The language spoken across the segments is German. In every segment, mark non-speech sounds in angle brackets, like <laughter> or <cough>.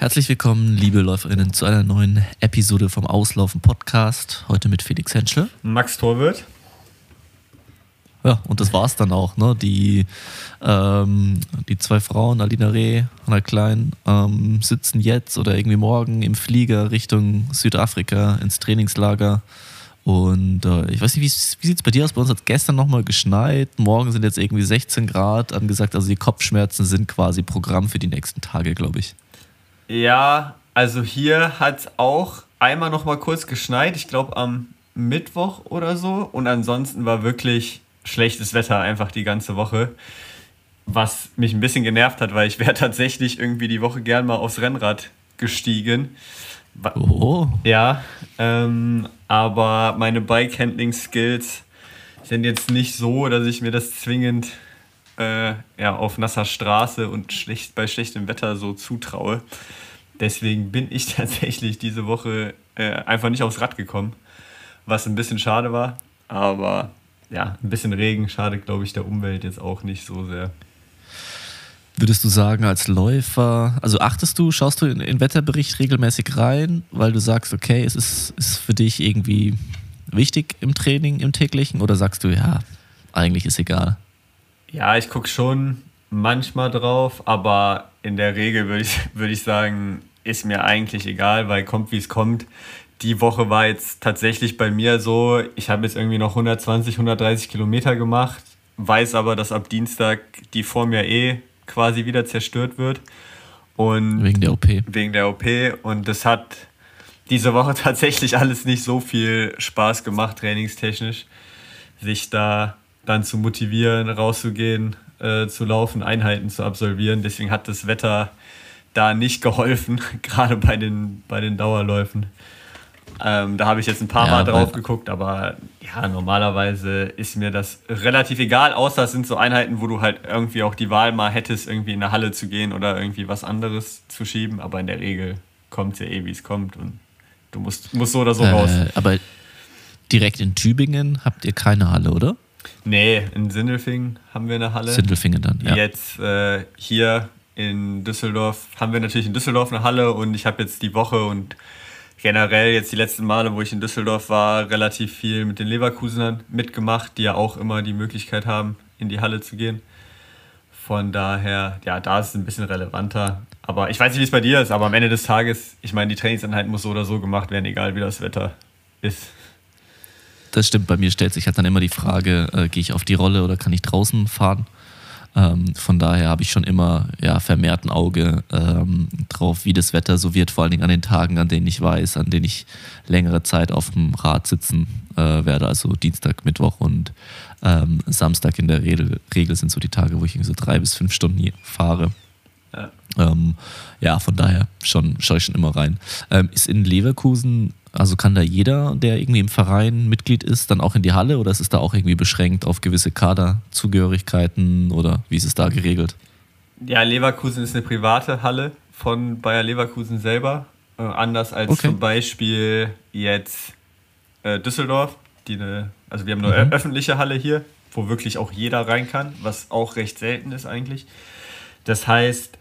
Herzlich willkommen, liebe Läuferinnen, zu einer neuen Episode vom Auslaufen Podcast. Heute mit Felix Henschel. Max Torwirt. Ja, und das war's dann auch. Ne? Die, ähm, die zwei Frauen, Alina Reh, Anna Klein, ähm, sitzen jetzt oder irgendwie morgen im Flieger Richtung Südafrika ins Trainingslager. Und äh, ich weiß nicht, wie, wie sieht es bei dir aus? Bei uns hat gestern nochmal geschneit. Morgen sind jetzt irgendwie 16 Grad angesagt. Also die Kopfschmerzen sind quasi Programm für die nächsten Tage, glaube ich. Ja, also hier hat es auch einmal nochmal kurz geschneit. Ich glaube am Mittwoch oder so. Und ansonsten war wirklich schlechtes Wetter einfach die ganze Woche. Was mich ein bisschen genervt hat, weil ich wäre <laughs> tatsächlich irgendwie die Woche gern mal aufs Rennrad gestiegen. Oh. Ja, ähm, aber meine Bike-Handling-Skills sind jetzt nicht so, dass ich mir das zwingend äh, ja, auf nasser Straße und schlecht, bei schlechtem Wetter so zutraue. Deswegen bin ich <laughs> tatsächlich diese Woche äh, einfach nicht aufs Rad gekommen, was ein bisschen schade war. Aber ja, ein bisschen Regen schadet, glaube ich, der Umwelt jetzt auch nicht so sehr. Würdest du sagen, als Läufer, also achtest du, schaust du in den Wetterbericht regelmäßig rein, weil du sagst, okay, es ist, ist für dich irgendwie wichtig im Training, im täglichen, oder sagst du, ja, eigentlich ist egal? Ja, ich gucke schon manchmal drauf, aber in der Regel würde ich, <laughs> würd ich sagen, ist mir eigentlich egal, weil kommt wie es kommt die Woche war jetzt tatsächlich bei mir so, ich habe jetzt irgendwie noch 120, 130 Kilometer gemacht, weiß aber, dass ab Dienstag die Form ja eh quasi wieder zerstört wird. Und wegen der OP. Wegen der OP. Und das hat diese Woche <laughs> tatsächlich alles nicht so viel Spaß gemacht, trainingstechnisch, sich da dann zu motivieren, rauszugehen, äh, zu laufen, Einheiten zu absolvieren. Deswegen hat das Wetter da nicht geholfen, <laughs> gerade bei den, bei den Dauerläufen. Ähm, da habe ich jetzt ein paar ja, Mal drauf geguckt, aber ja, normalerweise ist mir das relativ egal, außer es sind so Einheiten, wo du halt irgendwie auch die Wahl mal hättest, irgendwie in eine Halle zu gehen oder irgendwie was anderes zu schieben, aber in der Regel kommt es ja eh, wie es kommt und du musst, musst so oder so äh, raus. Aber direkt in Tübingen habt ihr keine Halle, oder? Nee, in Sindelfingen haben wir eine Halle. Sindelfingen dann, ja. Jetzt äh, hier in Düsseldorf haben wir natürlich in Düsseldorf eine Halle und ich habe jetzt die Woche und generell jetzt die letzten Male, wo ich in Düsseldorf war, relativ viel mit den Leverkusenern mitgemacht, die ja auch immer die Möglichkeit haben, in die Halle zu gehen. Von daher, ja, da ist es ein bisschen relevanter. Aber ich weiß nicht, wie es bei dir ist, aber am Ende des Tages, ich meine, die Trainingseinheit muss so oder so gemacht werden, egal wie das Wetter ist. Das stimmt, bei mir stellt sich halt dann immer die Frage, äh, gehe ich auf die Rolle oder kann ich draußen fahren? Ähm, von daher habe ich schon immer ja, vermehrt ein Auge ähm, drauf, wie das Wetter so wird, vor allen Dingen an den Tagen, an denen ich weiß, an denen ich längere Zeit auf dem Rad sitzen äh, werde, also Dienstag, Mittwoch und ähm, Samstag in der Regel, Regel sind so die Tage, wo ich so drei bis fünf Stunden fahre. Ja. Ähm, ja, von daher schon, schaue ich schon immer rein. Ähm, ist in Leverkusen also kann da jeder, der irgendwie im Verein Mitglied ist, dann auch in die Halle oder ist es da auch irgendwie beschränkt auf gewisse Kaderzugehörigkeiten oder wie ist es da geregelt? Ja, Leverkusen ist eine private Halle von Bayer Leverkusen selber. Äh, anders als okay. zum Beispiel jetzt äh, Düsseldorf. Die eine, also wir haben eine mhm. öffentliche Halle hier, wo wirklich auch jeder rein kann, was auch recht selten ist eigentlich. Das heißt,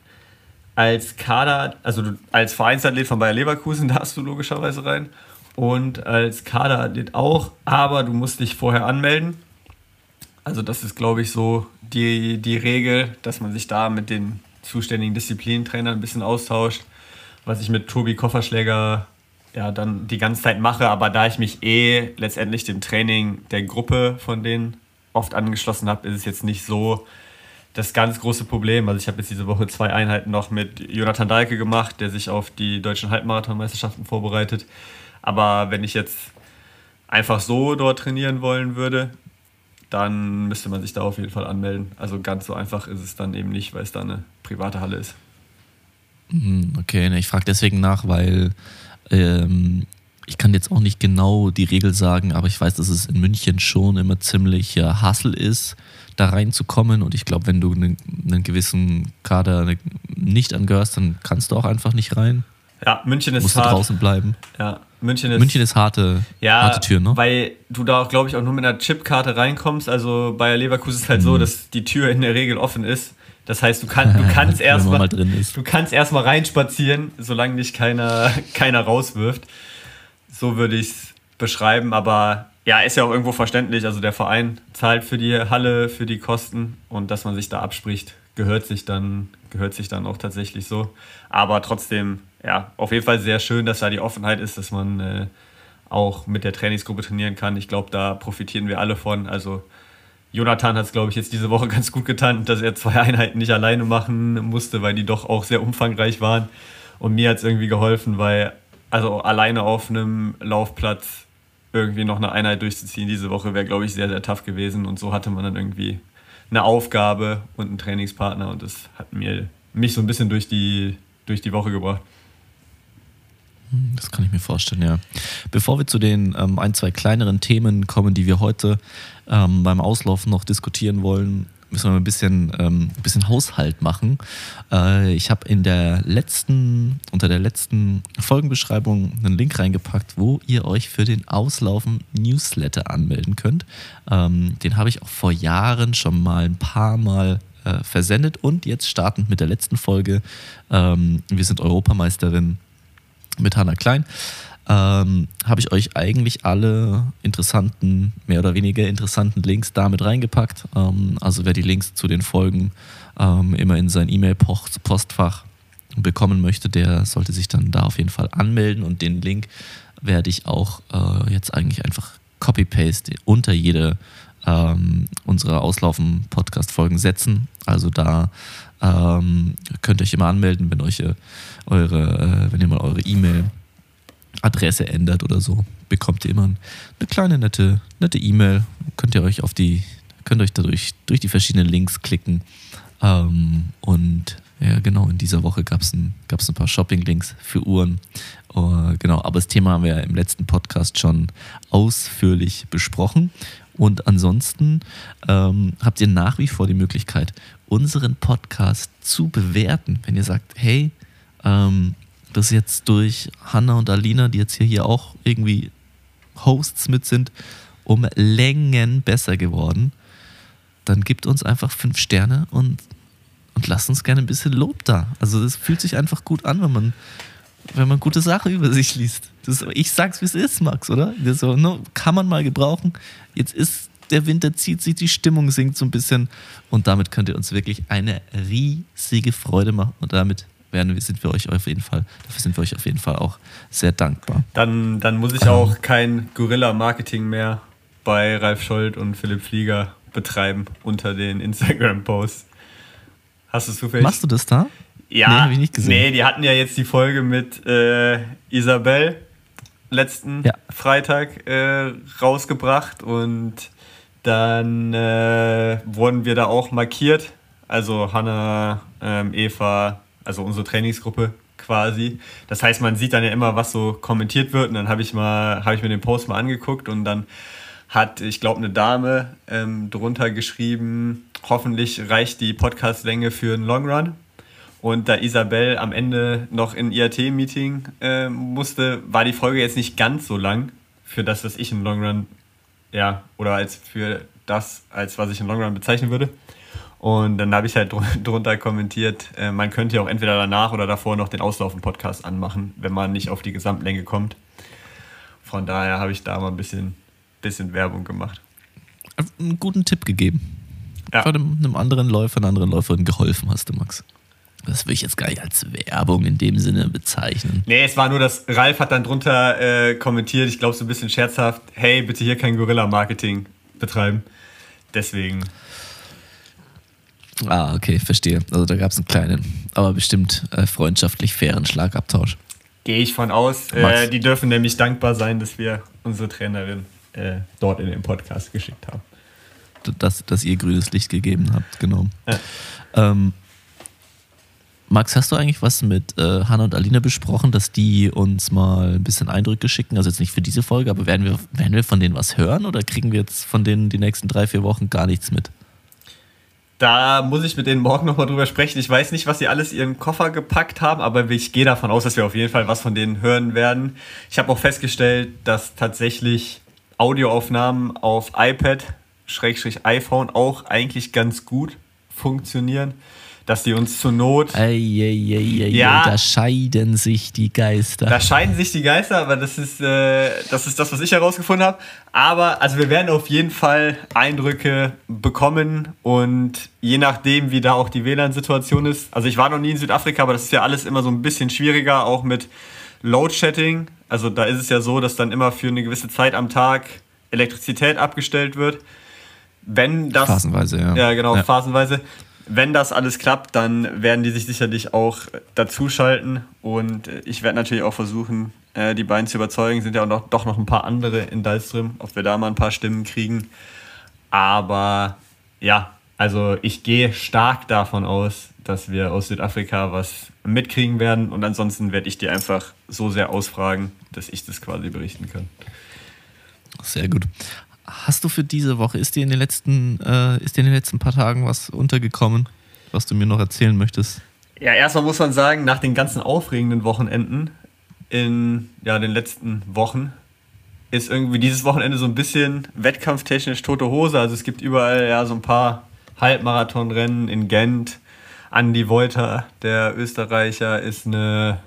als Kader, also als Vereinsathlet von Bayer Leverkusen <laughs> darfst du logischerweise rein und als Kaderathlet auch, aber du musst dich vorher anmelden. Also das ist, glaube ich, so die, die Regel, dass man sich da mit den zuständigen Disziplinentrainern ein bisschen austauscht, was ich mit Tobi Kofferschläger ja dann die ganze Zeit mache, aber da ich mich eh letztendlich dem Training der Gruppe von denen oft angeschlossen habe, ist es jetzt nicht so, das ganz große Problem. Also ich habe jetzt diese Woche zwei Einheiten noch mit Jonathan Dahlke gemacht, der sich auf die deutschen Halbmarathonmeisterschaften vorbereitet. Aber wenn ich jetzt einfach so dort trainieren wollen würde, dann müsste man sich da auf jeden Fall anmelden. Also ganz so einfach ist es dann eben nicht, weil es da eine private Halle ist. Mhm, okay, ich frage deswegen nach, weil ähm, ich kann jetzt auch nicht genau die Regel sagen, aber ich weiß, dass es in München schon immer ziemlich äh, Hassel ist, da reinzukommen. Und ich glaube, wenn du einen, einen gewissen Kader nicht angehörst, dann kannst du auch einfach nicht rein. Ja, München ist Musst hart. Du draußen bleiben. Ja, München ist, München ist harte, ja, harte Tür, ne? Weil du da auch, glaube ich, auch nur mit einer Chipkarte reinkommst. Also bei Leverkusen ist es halt mhm. so, dass die Tür in der Regel offen ist. Das heißt, du, kann, du <laughs> kannst erstmal du kannst erstmal reinspazieren, solange dich keiner, <laughs> keiner rauswirft. So würde ich es beschreiben, aber ja, ist ja auch irgendwo verständlich. Also der Verein zahlt für die Halle, für die Kosten und dass man sich da abspricht, gehört sich dann, gehört sich dann auch tatsächlich so. Aber trotzdem, ja, auf jeden Fall sehr schön, dass da die Offenheit ist, dass man äh, auch mit der Trainingsgruppe trainieren kann. Ich glaube, da profitieren wir alle von. Also Jonathan hat es, glaube ich, jetzt diese Woche <laughs> ganz gut getan, dass er zwei Einheiten nicht alleine machen musste, weil die doch auch sehr umfangreich waren. Und mir hat es irgendwie geholfen, weil also alleine auf einem Laufplatz irgendwie noch eine Einheit durchzuziehen diese Woche wäre, glaube ich, sehr, sehr tough gewesen. Und so hatte man dann irgendwie eine Aufgabe und einen Trainingspartner und das hat mir mich so ein bisschen durch die, durch die Woche gebracht. Hm, das kann ich mir vorstellen, ja. Bevor wir zu den ähm, ein, zwei kleineren Themen kommen, die wir heute ähm, beim Auslaufen noch diskutieren wollen, müssen wir ein bisschen, ähm, ein bisschen Haushalt machen. Äh, ich habe in der letzten, unter der letzten Folgenbeschreibung einen Link reingepackt, wo ihr euch für den Auslaufen Newsletter anmelden könnt. Ähm, den habe ich auch vor Jahren schon mal ein paar Mal äh, versendet und jetzt startend mit der letzten Folge. Ähm, wir sind Europameisterin mit Hanna Klein ähm, habe ich euch eigentlich alle interessanten, mehr oder weniger interessanten Links damit reingepackt. Ähm, also wer die Links zu den Folgen ähm, immer in sein E-Mail-Postfach bekommen möchte, der sollte sich dann da auf jeden Fall anmelden und den Link werde ich auch äh, jetzt eigentlich einfach copy-paste unter jede ähm, unserer Auslaufen-Podcast-Folgen setzen. Also da ähm, könnt ihr euch immer anmelden, wenn euch eure, äh, wenn ihr mal eure E-Mail Adresse ändert oder so, bekommt ihr immer eine kleine nette nette E-Mail. Könnt ihr euch auf die könnt euch dadurch durch die verschiedenen Links klicken ähm, und ja, genau, in dieser Woche gab es ein, gab's ein paar Shopping-Links für Uhren. Uh, genau, aber das Thema haben wir ja im letzten Podcast schon ausführlich besprochen. Und ansonsten ähm, habt ihr nach wie vor die Möglichkeit, unseren Podcast zu bewerten. Wenn ihr sagt, hey, ähm, das jetzt durch Hanna und Alina, die jetzt hier, hier auch irgendwie Hosts mit sind, um Längen besser geworden, dann gibt uns einfach fünf Sterne und, und lasst uns gerne ein bisschen Lob da. Also das fühlt sich einfach gut an, wenn man, wenn man gute Sachen über sich liest. Das, ich sag's, wie es ist, Max, oder? Das so, no, kann man mal gebrauchen. Jetzt ist der Winter zieht sich, die Stimmung sinkt so ein bisschen und damit könnt ihr uns wirklich eine riesige Freude machen und damit werden wir, sind wir euch auf jeden Fall, dafür sind wir euch auf jeden Fall auch sehr dankbar. Dann, dann muss ich auch kein Gorilla-Marketing mehr bei Ralf Scholz und Philipp Flieger betreiben unter den Instagram-Posts. Hast du zufällig? Machst du das da? Ja, nee, habe ich nicht gesehen. Nee, die hatten ja jetzt die Folge mit äh, Isabel letzten ja. Freitag äh, rausgebracht und dann äh, wurden wir da auch markiert. Also Hanna, ähm, Eva, also unsere Trainingsgruppe quasi. Das heißt, man sieht dann ja immer, was so kommentiert wird. Und dann habe ich mal, habe ich mir den Post mal angeguckt und dann hat, ich glaube, eine Dame ähm, drunter geschrieben, hoffentlich reicht die Podcastlänge für einen Long Run. Und da Isabel am Ende noch in IAT-Meeting äh, musste, war die Folge jetzt nicht ganz so lang für das, was ich im Long Run, ja, oder als für das, als was ich im Long Run bezeichnen würde. Und dann habe ich halt <laughs> drunter kommentiert, äh, man könnte ja auch entweder danach oder davor noch den Auslaufen-Podcast anmachen, wenn man nicht auf die Gesamtlänge kommt. Von daher habe ich da mal ein bisschen, bisschen Werbung gemacht. Einen guten Tipp gegeben. Ja. Von einem, einem anderen Läufer, einer anderen Läuferin geholfen hast du, Max. Das will ich jetzt gar nicht als Werbung in dem Sinne bezeichnen. Nee, es war nur, dass Ralf hat dann drunter äh, kommentiert, ich glaube so ein bisschen scherzhaft, hey, bitte hier kein Gorilla-Marketing betreiben. Deswegen Ah, okay, verstehe. Also da gab es einen kleinen, aber bestimmt äh, freundschaftlich fairen Schlagabtausch. Gehe ich von aus. Äh, die dürfen nämlich dankbar sein, dass wir unsere Trainerin äh, dort in den Podcast geschickt haben. Dass, dass ihr grünes Licht gegeben habt, genau. Ja. Ähm, Max, hast du eigentlich was mit äh, Hanna und Alina besprochen, dass die uns mal ein bisschen Eindrücke schicken? Also jetzt nicht für diese Folge, aber werden wir, werden wir von denen was hören oder kriegen wir jetzt von denen die nächsten drei, vier Wochen gar nichts mit? Da muss ich mit denen morgen nochmal drüber sprechen. Ich weiß nicht, was sie alles in ihren Koffer gepackt haben, aber ich gehe davon aus, dass wir auf jeden Fall was von denen hören werden. Ich habe auch festgestellt, dass tatsächlich Audioaufnahmen auf iPad, Schrägstrich iPhone auch eigentlich ganz gut funktionieren. Dass die uns zur Not. Ei, ei, ei, ja, da scheiden sich die Geister. Da scheiden sich die Geister, aber das ist, äh, das, ist das, was ich herausgefunden habe. Aber also wir werden auf jeden Fall Eindrücke bekommen und je nachdem, wie da auch die WLAN-Situation ist. Also ich war noch nie in Südafrika, aber das ist ja alles immer so ein bisschen schwieriger, auch mit Load-Shedding. Also da ist es ja so, dass dann immer für eine gewisse Zeit am Tag Elektrizität abgestellt wird. Wenn das. Phasenweise, ja. Ja, genau, ja. phasenweise wenn das alles klappt, dann werden die sich sicherlich auch dazuschalten. Und ich werde natürlich auch versuchen, äh, die beiden zu überzeugen. Sind ja auch noch, doch noch ein paar andere in Dalstrim, ob wir da mal ein paar Stimmen kriegen. Aber ja, also ich gehe stark davon aus, dass wir aus Südafrika was mitkriegen werden. Und ansonsten werde ich die einfach so sehr ausfragen, dass ich das quasi berichten kann. Sehr gut. Hast du für diese Woche, ist dir in den letzten, äh, ist dir in den letzten paar Tagen was untergekommen, was du mir noch erzählen möchtest? Ja, erstmal muss man sagen, nach den ganzen aufregenden Wochenenden in ja, den letzten Wochen ist irgendwie dieses Wochenende so ein bisschen wettkampftechnisch tote Hose. Also es gibt überall ja so ein paar Halbmarathonrennen in Gent. Andy Wolter, der Österreicher, ist eine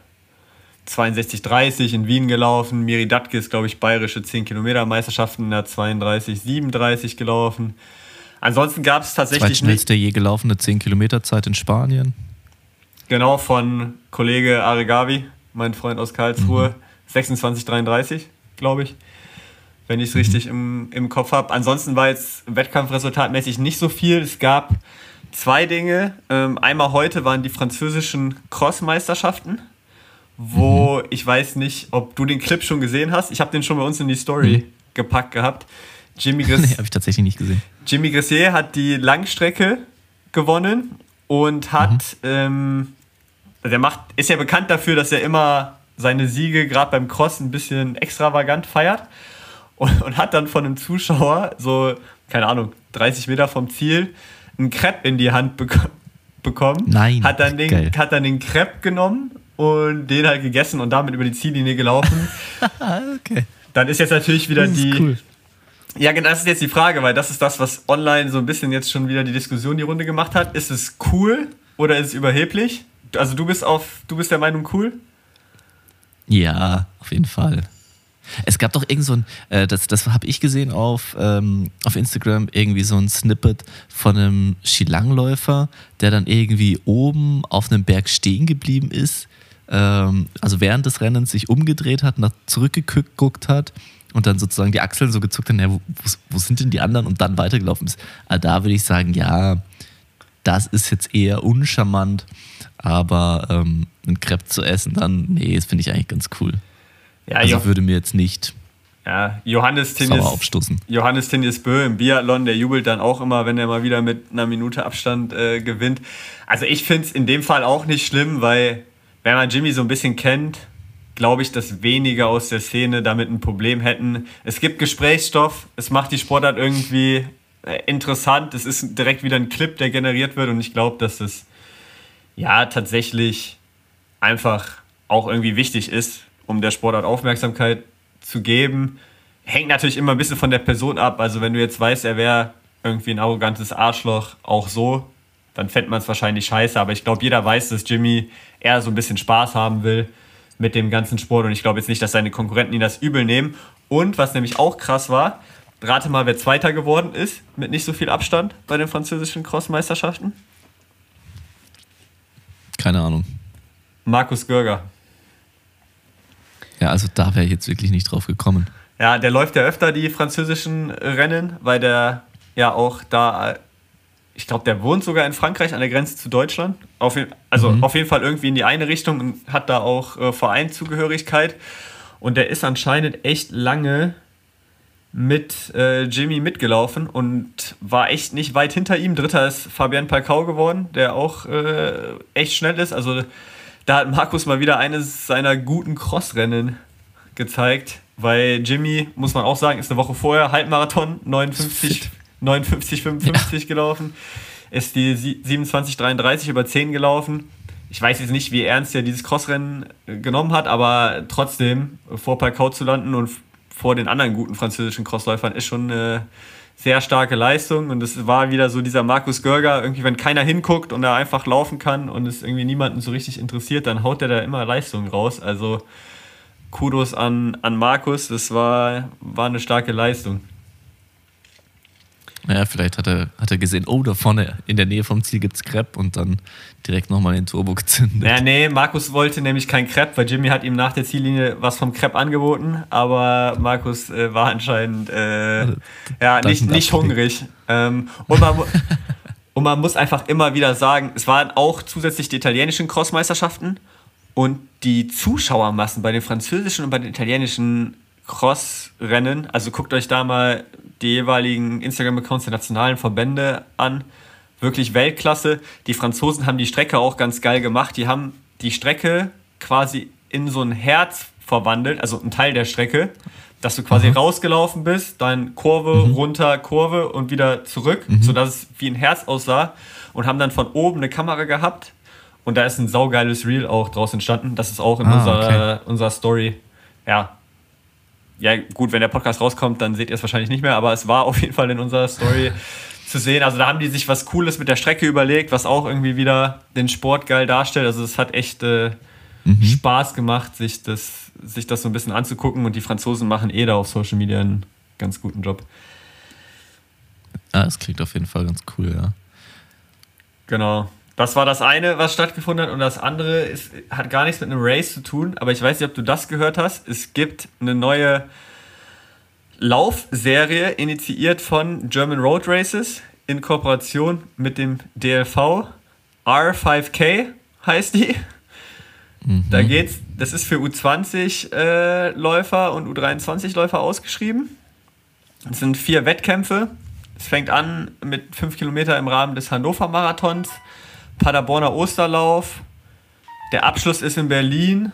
62,30 in Wien gelaufen. Miri Datke ist, glaube ich, bayerische 10 Kilometer Meisterschaften in der 32,37 gelaufen. Ansonsten gab es tatsächlich. Zweitschnellste je gelaufene 10 Kilometer Zeit in Spanien. Genau, von Kollege Aregawi, mein Freund aus Karlsruhe. Mhm. 26,33, glaube ich. Wenn ich es mhm. richtig im, im Kopf habe. Ansonsten war jetzt wettkampfresultatmäßig nicht so viel. Es gab zwei Dinge. Ähm, einmal heute waren die französischen Cross-Meisterschaften wo mhm. ich weiß nicht, ob du den Clip schon gesehen hast. Ich habe den schon bei uns in die Story mhm. gepackt gehabt. Jimmy <laughs> Gressier. nee, habe ich tatsächlich nicht gesehen. Jimmy Gressier hat die Langstrecke gewonnen und hat, mhm. ähm, der macht, ist ja bekannt dafür, dass er immer seine Siege gerade beim Cross ein bisschen extravagant feiert und, und, hat dann von einem Zuschauer so, keine Ahnung, 30 Meter vom Ziel einen Crepe in die Hand bek bekommen. Nein. Hat dann, den, hat dann den Crepe genommen und den halt gegessen und damit über die Ziellinie gelaufen. <laughs> okay. Dann ist jetzt natürlich wieder das die. Cool. Ja, genau, das ist jetzt die Frage, weil das ist das, was online so ein bisschen jetzt schon wieder die Diskussion die Runde gemacht hat. Ist es cool oder ist es überheblich? Also du bist auf, du bist der Meinung cool? Ja, auf jeden Fall. Es gab doch irgend so ein, äh, das, das habe ich gesehen auf, ähm, auf Instagram, irgendwie so ein Snippet von einem Skilangläufer, der dann irgendwie oben auf einem Berg stehen geblieben ist ähm, also während des Rennens sich umgedreht hat, nach zurückgeguckt hat und dann sozusagen die Achseln so gezuckt hat, ja, wo, wo, sind denn die anderen und dann weitergelaufen ist. Also da würde ich sagen, ja, das ist jetzt eher uncharmant, aber ähm, ein Crepe zu essen, dann, nee, das finde ich eigentlich ganz cool. Ja, also jo. würde mir jetzt nicht ja, Johannes aufstoßen. Johannes Tinnis Bö im Biathlon, der jubelt dann auch immer, wenn er mal wieder mit einer Minute Abstand äh, gewinnt. Also ich finde es in dem Fall auch nicht schlimm, weil wenn man Jimmy so ein bisschen kennt, glaube ich, dass wenige aus der Szene damit ein Problem hätten. Es gibt Gesprächsstoff, es macht die Sportart irgendwie äh, interessant, es ist direkt wieder ein Clip, der generiert wird und ich glaube, dass es ja tatsächlich einfach auch irgendwie wichtig ist, um der Sportart Aufmerksamkeit zu geben. Hängt natürlich immer ein bisschen von der Person ab. Also wenn du jetzt weißt, er wäre irgendwie ein arrogantes Arschloch, auch so, dann fände man es wahrscheinlich scheiße. Aber ich glaube, jeder weiß, dass Jimmy eher so ein bisschen Spaß haben will mit dem ganzen Sport. Und ich glaube jetzt nicht, dass seine Konkurrenten ihn das übel nehmen. Und was nämlich auch krass war, rate mal, wer Zweiter geworden ist, mit nicht so viel Abstand bei den französischen Crossmeisterschaften. Keine Ahnung. Markus Görger. Ja, also da wäre ich jetzt wirklich nicht drauf gekommen. Ja, der läuft ja öfter die französischen Rennen, weil der ja auch da ich glaube, der wohnt sogar in Frankreich an der Grenze zu Deutschland. Auf, also mhm. auf jeden Fall irgendwie in die eine Richtung und hat da auch äh, Vereinszugehörigkeit. Und der ist anscheinend echt lange mit äh, Jimmy mitgelaufen und war echt nicht weit hinter ihm. Dritter ist Fabian Palkau geworden, der auch äh, echt schnell ist. Also da hat Markus mal wieder eines seiner guten Crossrennen gezeigt, weil Jimmy, muss man auch sagen, ist eine Woche vorher Halbmarathon 59 <laughs> 59, 55 ja. gelaufen, ist die 27, 33 über 10 gelaufen. Ich weiß jetzt nicht, wie ernst er dieses Crossrennen äh, genommen hat, aber trotzdem vor Palcau zu landen und vor den anderen guten französischen Crossläufern ist schon eine sehr starke Leistung und es war wieder so dieser Markus Görger, irgendwie wenn keiner hinguckt und er einfach laufen kann und es irgendwie niemanden so richtig interessiert, dann haut er da immer Leistungen raus. Also Kudos an, an Markus, das war, war eine starke Leistung. Ja, vielleicht hat er, hat er gesehen, oh, da vorne in der Nähe vom Ziel gibt es Crepe und dann direkt nochmal den Turbo gezündet. Ja, nee, Markus wollte nämlich kein Crepe, weil Jimmy hat ihm nach der Ziellinie was vom Crepe angeboten, aber Markus äh, war anscheinend äh, ja, nicht, nicht hungrig. Ähm, und, man, <laughs> und man muss einfach immer wieder sagen, es waren auch zusätzlich die italienischen Crossmeisterschaften und die Zuschauermassen bei den französischen und bei den italienischen Cross-Rennen, also guckt euch da mal die jeweiligen Instagram-Accounts der nationalen Verbände an. Wirklich Weltklasse. Die Franzosen haben die Strecke auch ganz geil gemacht. Die haben die Strecke quasi in so ein Herz verwandelt, also ein Teil der Strecke, dass du quasi mhm. rausgelaufen bist, dann Kurve, mhm. runter, Kurve und wieder zurück, mhm. sodass es wie ein Herz aussah und haben dann von oben eine Kamera gehabt und da ist ein saugeiles Reel auch draus entstanden. Das ist auch in ah, unserer, okay. unserer Story ja, ja, gut, wenn der Podcast rauskommt, dann seht ihr es wahrscheinlich nicht mehr, aber es war auf jeden Fall in unserer Story <laughs> zu sehen. Also da haben die sich was Cooles mit der Strecke überlegt, was auch irgendwie wieder den Sport geil darstellt. Also es hat echt äh, mhm. Spaß gemacht, sich das, sich das so ein bisschen anzugucken und die Franzosen machen eh da auf Social Media einen ganz guten Job. Ja, es klingt auf jeden Fall ganz cool, ja. Genau. Das war das eine, was stattgefunden hat, und das andere ist, hat gar nichts mit einem Race zu tun, aber ich weiß nicht, ob du das gehört hast. Es gibt eine neue Laufserie, initiiert von German Road Races in Kooperation mit dem DLV. R5K heißt die. Mhm. Da geht's, das ist für U20-Läufer äh, und U23-Läufer ausgeschrieben. Es sind vier Wettkämpfe. Es fängt an mit fünf Kilometer im Rahmen des Hannover Marathons Paderborner Osterlauf. Der Abschluss ist in Berlin.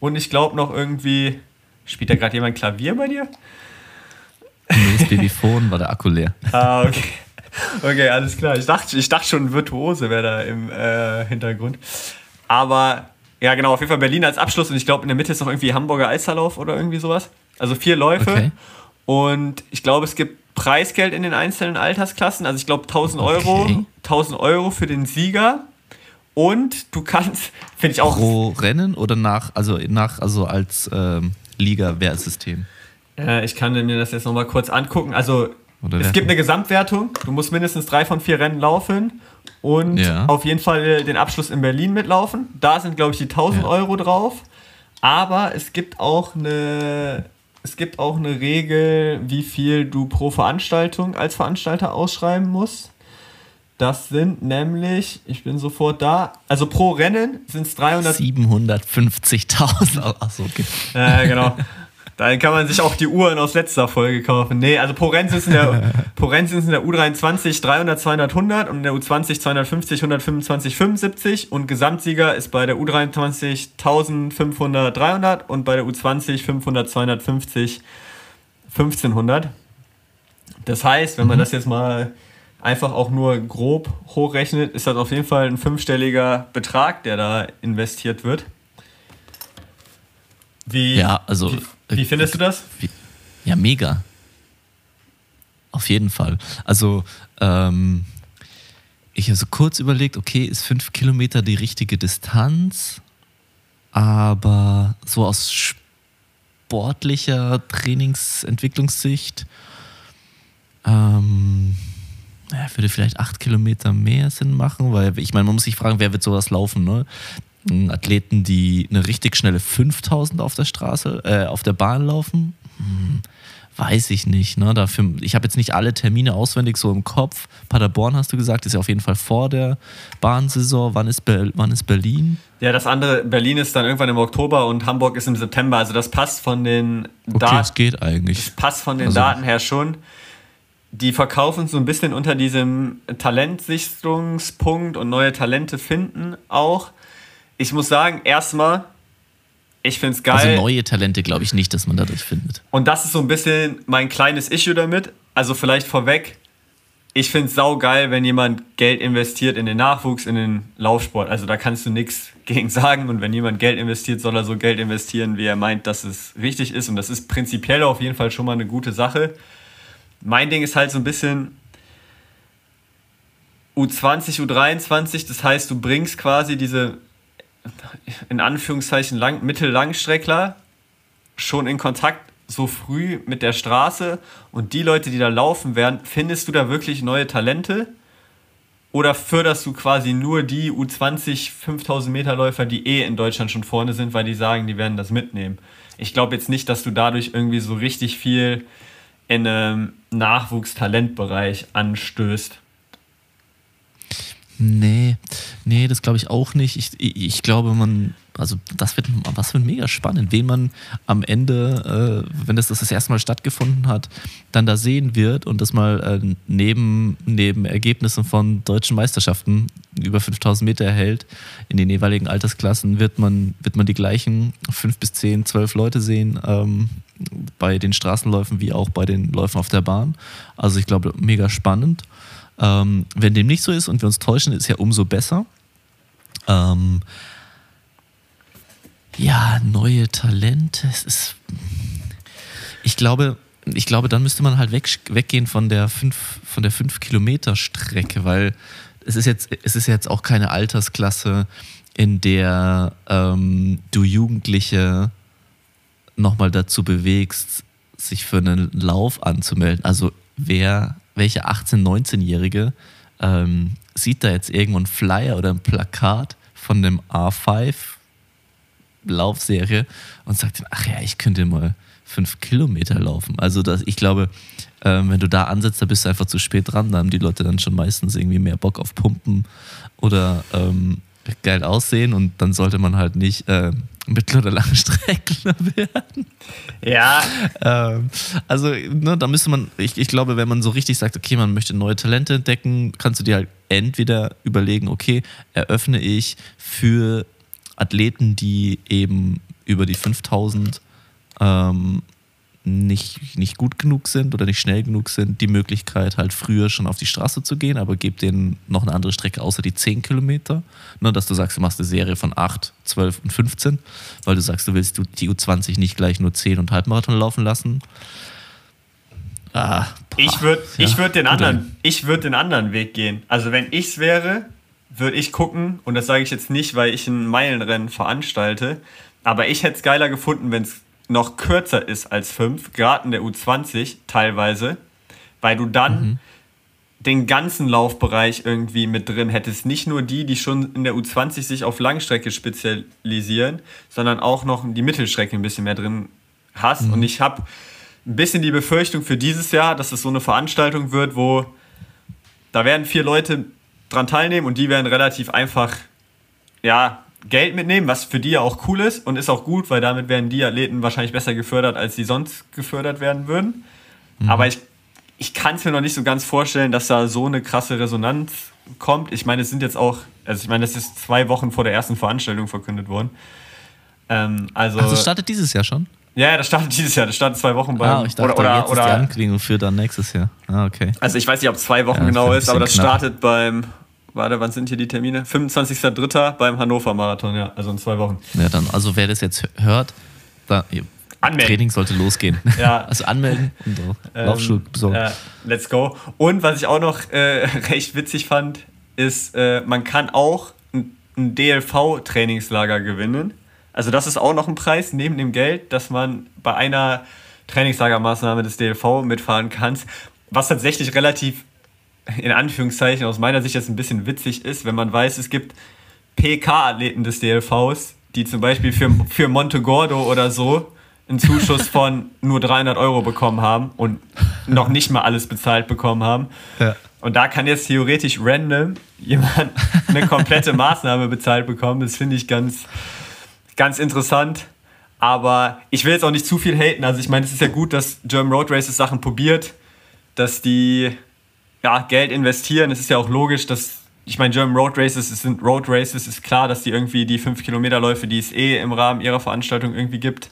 Und ich glaube noch irgendwie. Spielt da gerade jemand Klavier bei dir? Nee, das Babyphone war der Akku leer. <laughs> ah, okay. Okay, alles klar. Ich dachte, ich dachte schon, Virtuose wäre da im äh, Hintergrund. Aber ja, genau, auf jeden Fall Berlin als Abschluss und ich glaube, in der Mitte ist noch irgendwie Hamburger Alsterlauf oder irgendwie sowas. Also vier Läufe. Okay. Und ich glaube, es gibt Preisgeld in den einzelnen Altersklassen. Also ich glaube 1000 Euro, okay. 1000 Euro für den Sieger. Und du kannst, <laughs> finde ich auch. Pro Rennen oder nach, also nach, also als ähm, Liga-Wertsystem? Äh, ich kann mir das jetzt nochmal kurz angucken. Also es gibt eine Gesamtwertung. Du musst mindestens drei von vier Rennen laufen und ja. auf jeden Fall den Abschluss in Berlin mitlaufen. Da sind, glaube ich, die 1000 ja. Euro drauf. Aber es gibt auch eine es gibt auch eine Regel, wie viel du pro Veranstaltung als Veranstalter ausschreiben musst. Das sind nämlich, ich bin sofort da, also pro Rennen sind es 300. 750.000. Achso, okay. Ja, genau. <laughs> Dann kann man sich auch die Uhren aus letzter Folge kaufen. Nee, also sind es in der, <laughs> sind es in der U23 300, 200, 100 und in der U20 250, 125, 75 und Gesamtsieger ist bei der U23 1500, 300 und bei der U20 500, 250, 1500. Das heißt, wenn man mhm. das jetzt mal einfach auch nur grob hochrechnet, ist das auf jeden Fall ein fünfstelliger Betrag, der da investiert wird. Wie, ja, also, wie, wie findest du das? Ja, mega. Auf jeden Fall. Also, ähm, ich habe so kurz überlegt, okay, ist fünf Kilometer die richtige Distanz? Aber so aus sportlicher Trainingsentwicklungssicht ähm, ja, würde vielleicht acht Kilometer mehr Sinn machen, weil ich meine, man muss sich fragen, wer wird sowas laufen, ne? Athleten, die eine richtig schnelle 5000 auf der Straße, äh, auf der Bahn laufen? Hm, weiß ich nicht. Ne? Dafür, ich habe jetzt nicht alle Termine auswendig so im Kopf. Paderborn hast du gesagt, ist ja auf jeden Fall vor der Bahnsaison. Wann ist, Be wann ist Berlin? Ja, das andere, Berlin ist dann irgendwann im Oktober und Hamburg ist im September. Also das passt von den okay, Daten. Es geht eigentlich. Das passt von den also, Daten her schon. Die verkaufen so ein bisschen unter diesem Talentsichtungspunkt und neue Talente finden auch ich muss sagen, erstmal, ich finde es geil. Also neue Talente glaube ich nicht, dass man dadurch findet. Und das ist so ein bisschen mein kleines Issue damit. Also vielleicht vorweg, ich finde es saugeil, wenn jemand Geld investiert in den Nachwuchs, in den Laufsport. Also da kannst du nichts gegen sagen. Und wenn jemand Geld investiert, soll er so Geld investieren, wie er meint, dass es richtig ist. Und das ist prinzipiell auf jeden Fall schon mal eine gute Sache. mein Ding ist halt so ein bisschen U20, U23, das heißt, du bringst quasi diese in Anführungszeichen lang, Mittellangstreckler schon in Kontakt so früh mit der Straße und die Leute, die da laufen werden, findest du da wirklich neue Talente? Oder förderst du quasi nur die U20 5000 Meter Läufer, die eh in Deutschland schon vorne sind, weil die sagen, die werden das mitnehmen? Ich glaube jetzt nicht, dass du dadurch irgendwie so richtig viel in einem Nachwuchstalentbereich anstößt. Nee, nee, das glaube ich auch nicht. Ich, ich, glaube, man, also das wird, was wird mega spannend, wen man am Ende, äh, wenn das, das das erste Mal stattgefunden hat, dann da sehen wird und das mal äh, neben, neben Ergebnissen von deutschen Meisterschaften über 5000 Meter erhält, in den jeweiligen Altersklassen wird man, wird man die gleichen fünf bis zehn, zwölf Leute sehen, ähm, bei den Straßenläufen wie auch bei den Läufen auf der Bahn. Also ich glaube, mega spannend. Ähm, wenn dem nicht so ist und wir uns täuschen, ist ja umso besser. Ähm, ja, neue Talente. Es ist. Ich glaube, ich glaube, dann müsste man halt weg, weggehen von der 5 von der 5 Kilometer Strecke, weil es ist jetzt es ist jetzt auch keine Altersklasse, in der ähm, du Jugendliche nochmal dazu bewegst, sich für einen Lauf anzumelden. Also wer welche 18-, 19-Jährige ähm, sieht da jetzt irgendwo ein Flyer oder ein Plakat von dem A5 Laufserie und sagt, ach ja, ich könnte mal fünf Kilometer laufen. Also das, ich glaube, ähm, wenn du da ansetzt, da bist du einfach zu spät dran. Da haben die Leute dann schon meistens irgendwie mehr Bock auf Pumpen oder ähm, geil aussehen und dann sollte man halt nicht äh, mittel- oder Langstreckler <laughs> werden. Ja. ähm, also, ne, da müsste man, ich, ich glaube, wenn man so richtig sagt, okay, man möchte neue Talente entdecken, kannst du dir halt entweder überlegen, okay, eröffne ich für Athleten, die eben über die 5000 ähm, nicht, nicht gut genug sind oder nicht schnell genug sind, die Möglichkeit, halt früher schon auf die Straße zu gehen, aber gib denen noch eine andere Strecke außer die 10 Kilometer. Ne, dass du sagst, du machst eine Serie von 8, 12 und 15, weil du sagst, du willst die U20 nicht gleich nur 10 und Halbmarathon laufen lassen. Ah, boah, ich würde ja, würd den, anderen, würd den anderen Weg gehen. Also, wenn ich es wäre, würde ich gucken, und das sage ich jetzt nicht, weil ich ein Meilenrennen veranstalte, aber ich hätte es geiler gefunden, wenn es noch kürzer ist als 5, gerade in der U20 teilweise, weil du dann mhm. den ganzen Laufbereich irgendwie mit drin hättest. Nicht nur die, die schon in der U20 sich auf Langstrecke spezialisieren, sondern auch noch die Mittelstrecke ein bisschen mehr drin hast. Mhm. Und ich habe ein bisschen die Befürchtung für dieses Jahr, dass es so eine Veranstaltung wird, wo da werden vier Leute dran teilnehmen und die werden relativ einfach ja, Geld mitnehmen, was für die ja auch cool ist und ist auch gut, weil damit werden die Athleten wahrscheinlich besser gefördert, als sie sonst gefördert werden würden. Mhm. Aber ich, ich kann es mir noch nicht so ganz vorstellen, dass da so eine krasse Resonanz kommt. Ich meine, es sind jetzt auch, also ich meine, das ist zwei Wochen vor der ersten Veranstaltung verkündet worden. Ähm, also, also startet dieses Jahr schon? Ja, ja, das startet dieses Jahr. Das startet zwei Wochen beim. Ah, ich dachte, oder, oder, jetzt oder, ist die Ankündigung für dann nächstes Jahr. Ah, okay. Also ich weiß nicht, ob es zwei Wochen ja, genau ist, aber das knapp. startet beim warte, wann sind hier die Termine? 25.03. beim Hannover Marathon, ja, also in zwei Wochen. Ja, dann, also wer das jetzt hört, da, Anmelden. Training sollte losgehen. <laughs> Ja. Also anmelden und so. Ähm, Laufschuh besorgen. Ja, let's go. Und was ich auch noch äh, <laughs> recht witzig fand, ist, äh, man kann auch ein, ein DLV-Trainingslager gewinnen. Also das ist auch noch ein Preis neben dem Geld, dass man bei einer Trainingslagermaßnahme des DLV mitfahren kann. Was tatsächlich relativ in Anführungszeichen aus meiner Sicht jetzt ein bisschen witzig ist, wenn man weiß, es gibt PK-Athleten des DLVs, die zum Beispiel für, für Montegordo oder so einen Zuschuss <laughs> von nur 300 Euro bekommen haben und noch nicht mal alles bezahlt bekommen haben. Ja. Und da kann jetzt theoretisch random jemand <laughs> eine komplette Maßnahme bezahlt bekommen. Das finde ich ganz, ganz interessant. Aber ich will jetzt auch nicht zu viel haten. Also ich meine, es ist ja gut, dass German Road Races Sachen probiert, dass die ja, Geld investieren. Es ist ja auch logisch, dass, ich meine, German Road Races, es sind Road Races, ist klar, dass die irgendwie die 5-Kilometer-Läufe, die es eh im Rahmen ihrer Veranstaltung irgendwie gibt,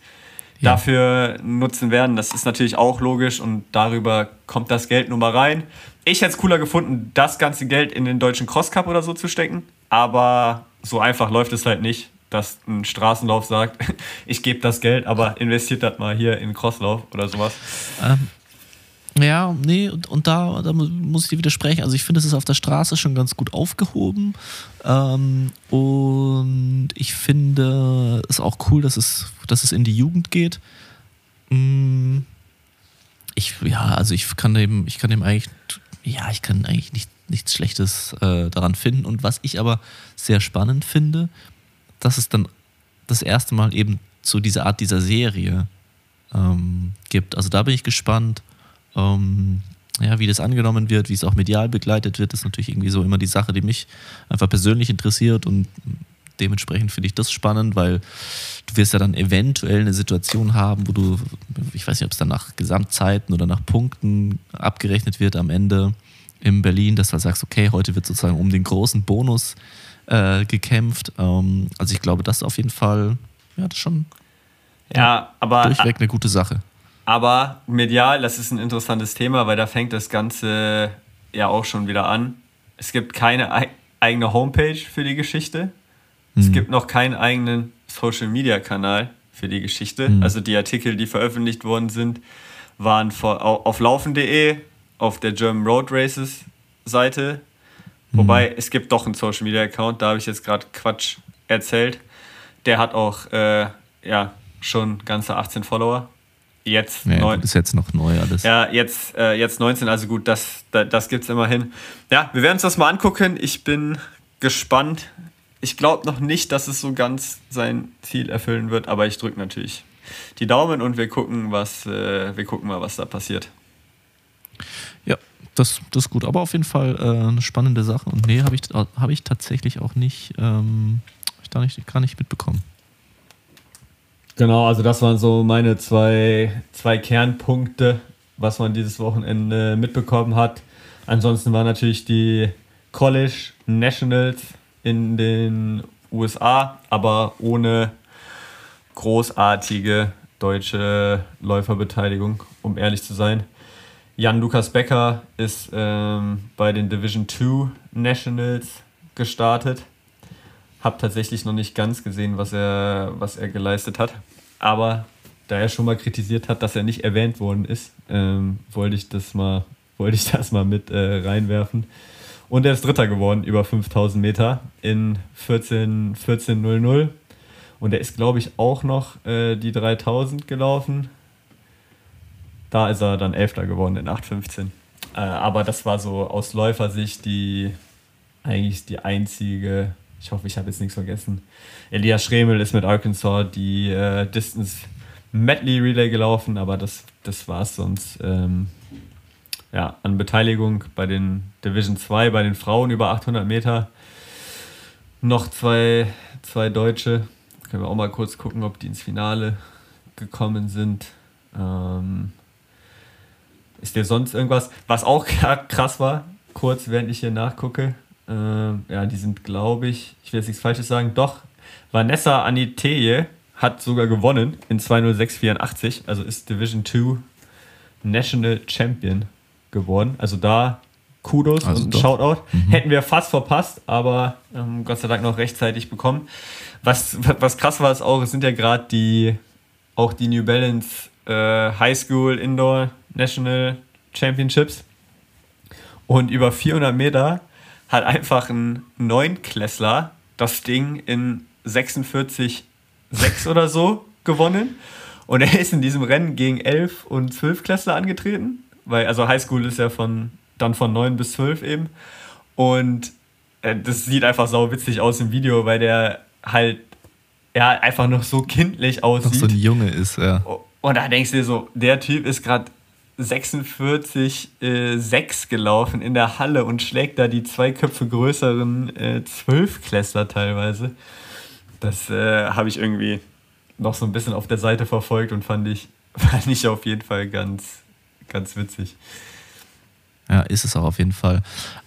ja. dafür nutzen werden. Das ist natürlich auch logisch und darüber kommt das Geld nun mal rein. Ich hätte es cooler gefunden, das ganze Geld in den deutschen Cross Cup oder so zu stecken, aber so einfach läuft es halt nicht dass ein Straßenlauf sagt, <laughs> ich gebe das Geld, aber investiert das mal hier in Crosslauf oder sowas. Ähm, Ja, nee, und, und da, da, muss ich dir widersprechen. Also ich finde, es ist auf der Straße schon ganz gut aufgehoben. Ähm, und ich finde es auch cool, dass es, dass es in die Jugend geht. Mm, ich, ja, also ich kann dem, ich kann dem eigentlich, ja, ich kann eigentlich nicht, nichts Schlechtes äh, daran finden. Und was ich aber sehr spannend finde, dass es dann das erste Mal eben so diese Art dieser Serie ähm, gibt. Also da bin ich gespannt ähm, ja, wie das angenommen wird, wie es auch medial begleitet wird, ist natürlich irgendwie so immer die Sache, die mich einfach persönlich interessiert und dementsprechend finde ich das spannend, weil du wirst ja dann eventuell eine Situation haben, wo du, ich weiß nicht, ob es dann nach Gesamtzeiten oder nach Punkten abgerechnet wird am Ende in Berlin, dass du halt sagst, okay, heute wird sozusagen um den großen Bonus äh, gekämpft. Ähm, also ich glaube, das ist auf jeden Fall, ja, das ist schon ja, aber, durchweg eine gute Sache. Aber medial, das ist ein interessantes Thema, weil da fängt das Ganze ja auch schon wieder an. Es gibt keine eigene Homepage für die Geschichte. Mhm. Es gibt noch keinen eigenen Social-Media-Kanal für die Geschichte. Mhm. Also die Artikel, die veröffentlicht worden sind, waren auf laufen.de, auf der German Road Races Seite. Mhm. Wobei es gibt doch einen Social-Media-Account, da habe ich jetzt gerade Quatsch erzählt. Der hat auch äh, ja, schon ganze 18 Follower. Jetzt ja, neun, ist jetzt noch neu alles. Ja, jetzt, äh, jetzt 19, also gut, das, das, das gibt es immerhin. Ja, wir werden uns das mal angucken. Ich bin gespannt. Ich glaube noch nicht, dass es so ganz sein Ziel erfüllen wird, aber ich drücke natürlich die Daumen und wir gucken, was, äh, wir gucken mal, was da passiert. Ja, das, das ist gut. Aber auf jeden Fall äh, eine spannende Sache. Und nee, habe ich, hab ich tatsächlich auch nicht, ähm, ich da nicht, gar nicht mitbekommen. Genau, also das waren so meine zwei, zwei Kernpunkte, was man dieses Wochenende mitbekommen hat. Ansonsten waren natürlich die College Nationals in den USA, aber ohne großartige deutsche Läuferbeteiligung, um ehrlich zu sein. Jan Lukas Becker ist ähm, bei den Division 2 Nationals gestartet habe tatsächlich noch nicht ganz gesehen, was er, was er geleistet hat. Aber da er schon mal kritisiert hat, dass er nicht erwähnt worden ist, ähm, wollte ich das mal, <laughs> wollte ich das mal mit äh, reinwerfen. Und er ist Dritter geworden über 5000 Meter in 14, 14.00. Und er ist, glaube ich, auch noch äh, die 3000 gelaufen. Da ist er dann Elfter geworden in 8,15. Äh, aber das war so aus Läufersicht die eigentlich die einzige ich hoffe, ich habe jetzt nichts vergessen. Elias Schremel ist mit Arkansas die äh, Distance Medley Relay gelaufen, aber das, das war es sonst. Ähm, ja, an Beteiligung bei den Division 2, bei den Frauen über 800 Meter. Noch zwei, zwei Deutsche. Können wir auch mal kurz gucken, ob die ins Finale gekommen sind. Ähm, ist dir sonst irgendwas, was auch <laughs> krass war, kurz während ich hier nachgucke? Äh, ja, die sind, glaube ich, ich will jetzt nichts Falsches sagen, doch, Vanessa Aniteye hat sogar gewonnen in 20684, also ist Division 2 National Champion geworden. Also da Kudos also und doch. Shoutout. Mhm. Hätten wir fast verpasst, aber ähm, Gott sei Dank noch rechtzeitig bekommen. Was, was krass war, ist auch, es sind ja gerade die, auch die New Balance äh, High School Indoor National Championships. Und über 400 Meter hat einfach ein Neunklässler das Ding in 46,6 oder so gewonnen. Und er ist in diesem Rennen gegen 11 und 12 Klässler angetreten. Weil, also Highschool ist ja von, dann von 9 bis 12 eben. Und äh, das sieht einfach sau witzig aus im Video, weil der halt ja einfach noch so kindlich aussieht. Noch so ein Junge ist, ja. Und da denkst du dir so, der Typ ist gerade 46 äh, 6 gelaufen in der Halle und schlägt da die zwei Köpfe größeren äh, Zwölfklässler teilweise. Das äh, habe ich irgendwie noch so ein bisschen auf der Seite verfolgt und fand ich, <laughs> fand ich auf jeden Fall ganz, ganz witzig. Ja, ist es auch auf jeden Fall.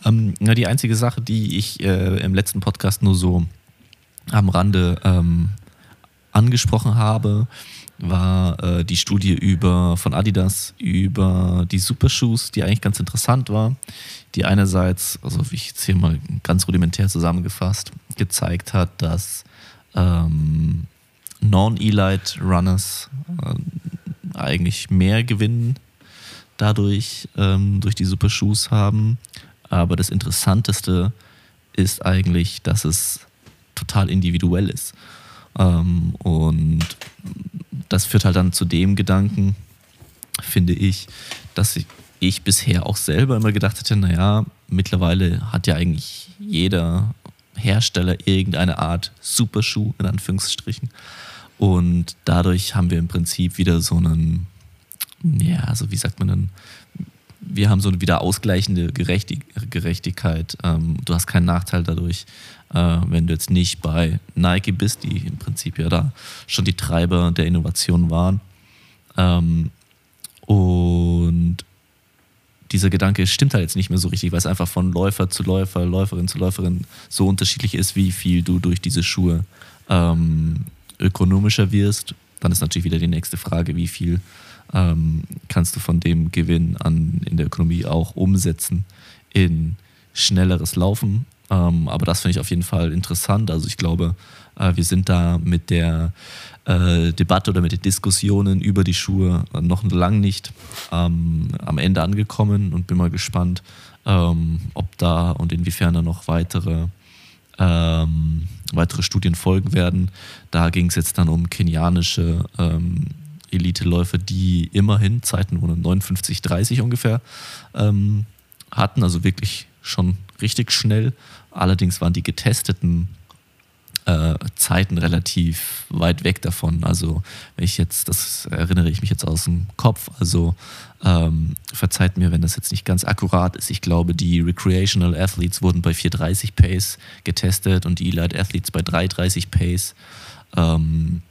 Ähm, die einzige Sache, die ich äh, im letzten Podcast nur so am Rande ähm, angesprochen habe, war äh, die Studie über von Adidas über die Supershoes, die eigentlich ganz interessant war, die einerseits, also wie ich jetzt hier mal ganz rudimentär zusammengefasst, gezeigt hat, dass ähm, Non-Elite Runners äh, eigentlich mehr gewinnen dadurch ähm, durch die Super Shoes haben. Aber das Interessanteste ist eigentlich, dass es total individuell ist. Ähm, und das führt halt dann zu dem Gedanken, finde ich, dass ich, ich bisher auch selber immer gedacht hätte, naja, mittlerweile hat ja eigentlich jeder Hersteller irgendeine Art Superschuh, in Anführungsstrichen. Und dadurch haben wir im Prinzip wieder so einen, ja, also wie sagt man denn, wir haben so eine wieder ausgleichende Gerechtigkeit. Ähm, du hast keinen Nachteil dadurch, äh, wenn du jetzt nicht bei Nike bist, die im Prinzip ja da schon die Treiber der Innovation waren. Ähm, und dieser Gedanke stimmt halt jetzt nicht mehr so richtig, weil es einfach von Läufer zu Läufer, Läuferin zu Läuferin so unterschiedlich ist, wie viel du durch diese Schuhe ähm, ökonomischer wirst. Dann ist natürlich wieder die nächste Frage, wie viel ähm, kannst du von dem Gewinn an, in der Ökonomie auch umsetzen in schnelleres Laufen. Ähm, aber das finde ich auf jeden Fall interessant. Also ich glaube, äh, wir sind da mit der äh, Debatte oder mit den Diskussionen über die Schuhe noch lang nicht ähm, am Ende angekommen und bin mal gespannt, ähm, ob da und inwiefern da noch weitere, ähm, weitere Studien folgen werden. Da ging es jetzt dann um kenianische ähm, Elite-Läufer, die immerhin Zeiten ohne 59, 30 ungefähr ähm, hatten, also wirklich schon richtig schnell. Allerdings waren die getesteten äh, Zeiten relativ weit weg davon. Also, wenn ich jetzt, das erinnere ich mich jetzt aus dem Kopf, also ähm, verzeiht mir, wenn das jetzt nicht ganz akkurat ist. Ich glaube, die Recreational Athletes wurden bei 430 Pace getestet und die Elite Athletes bei 330 Pace. Ähm,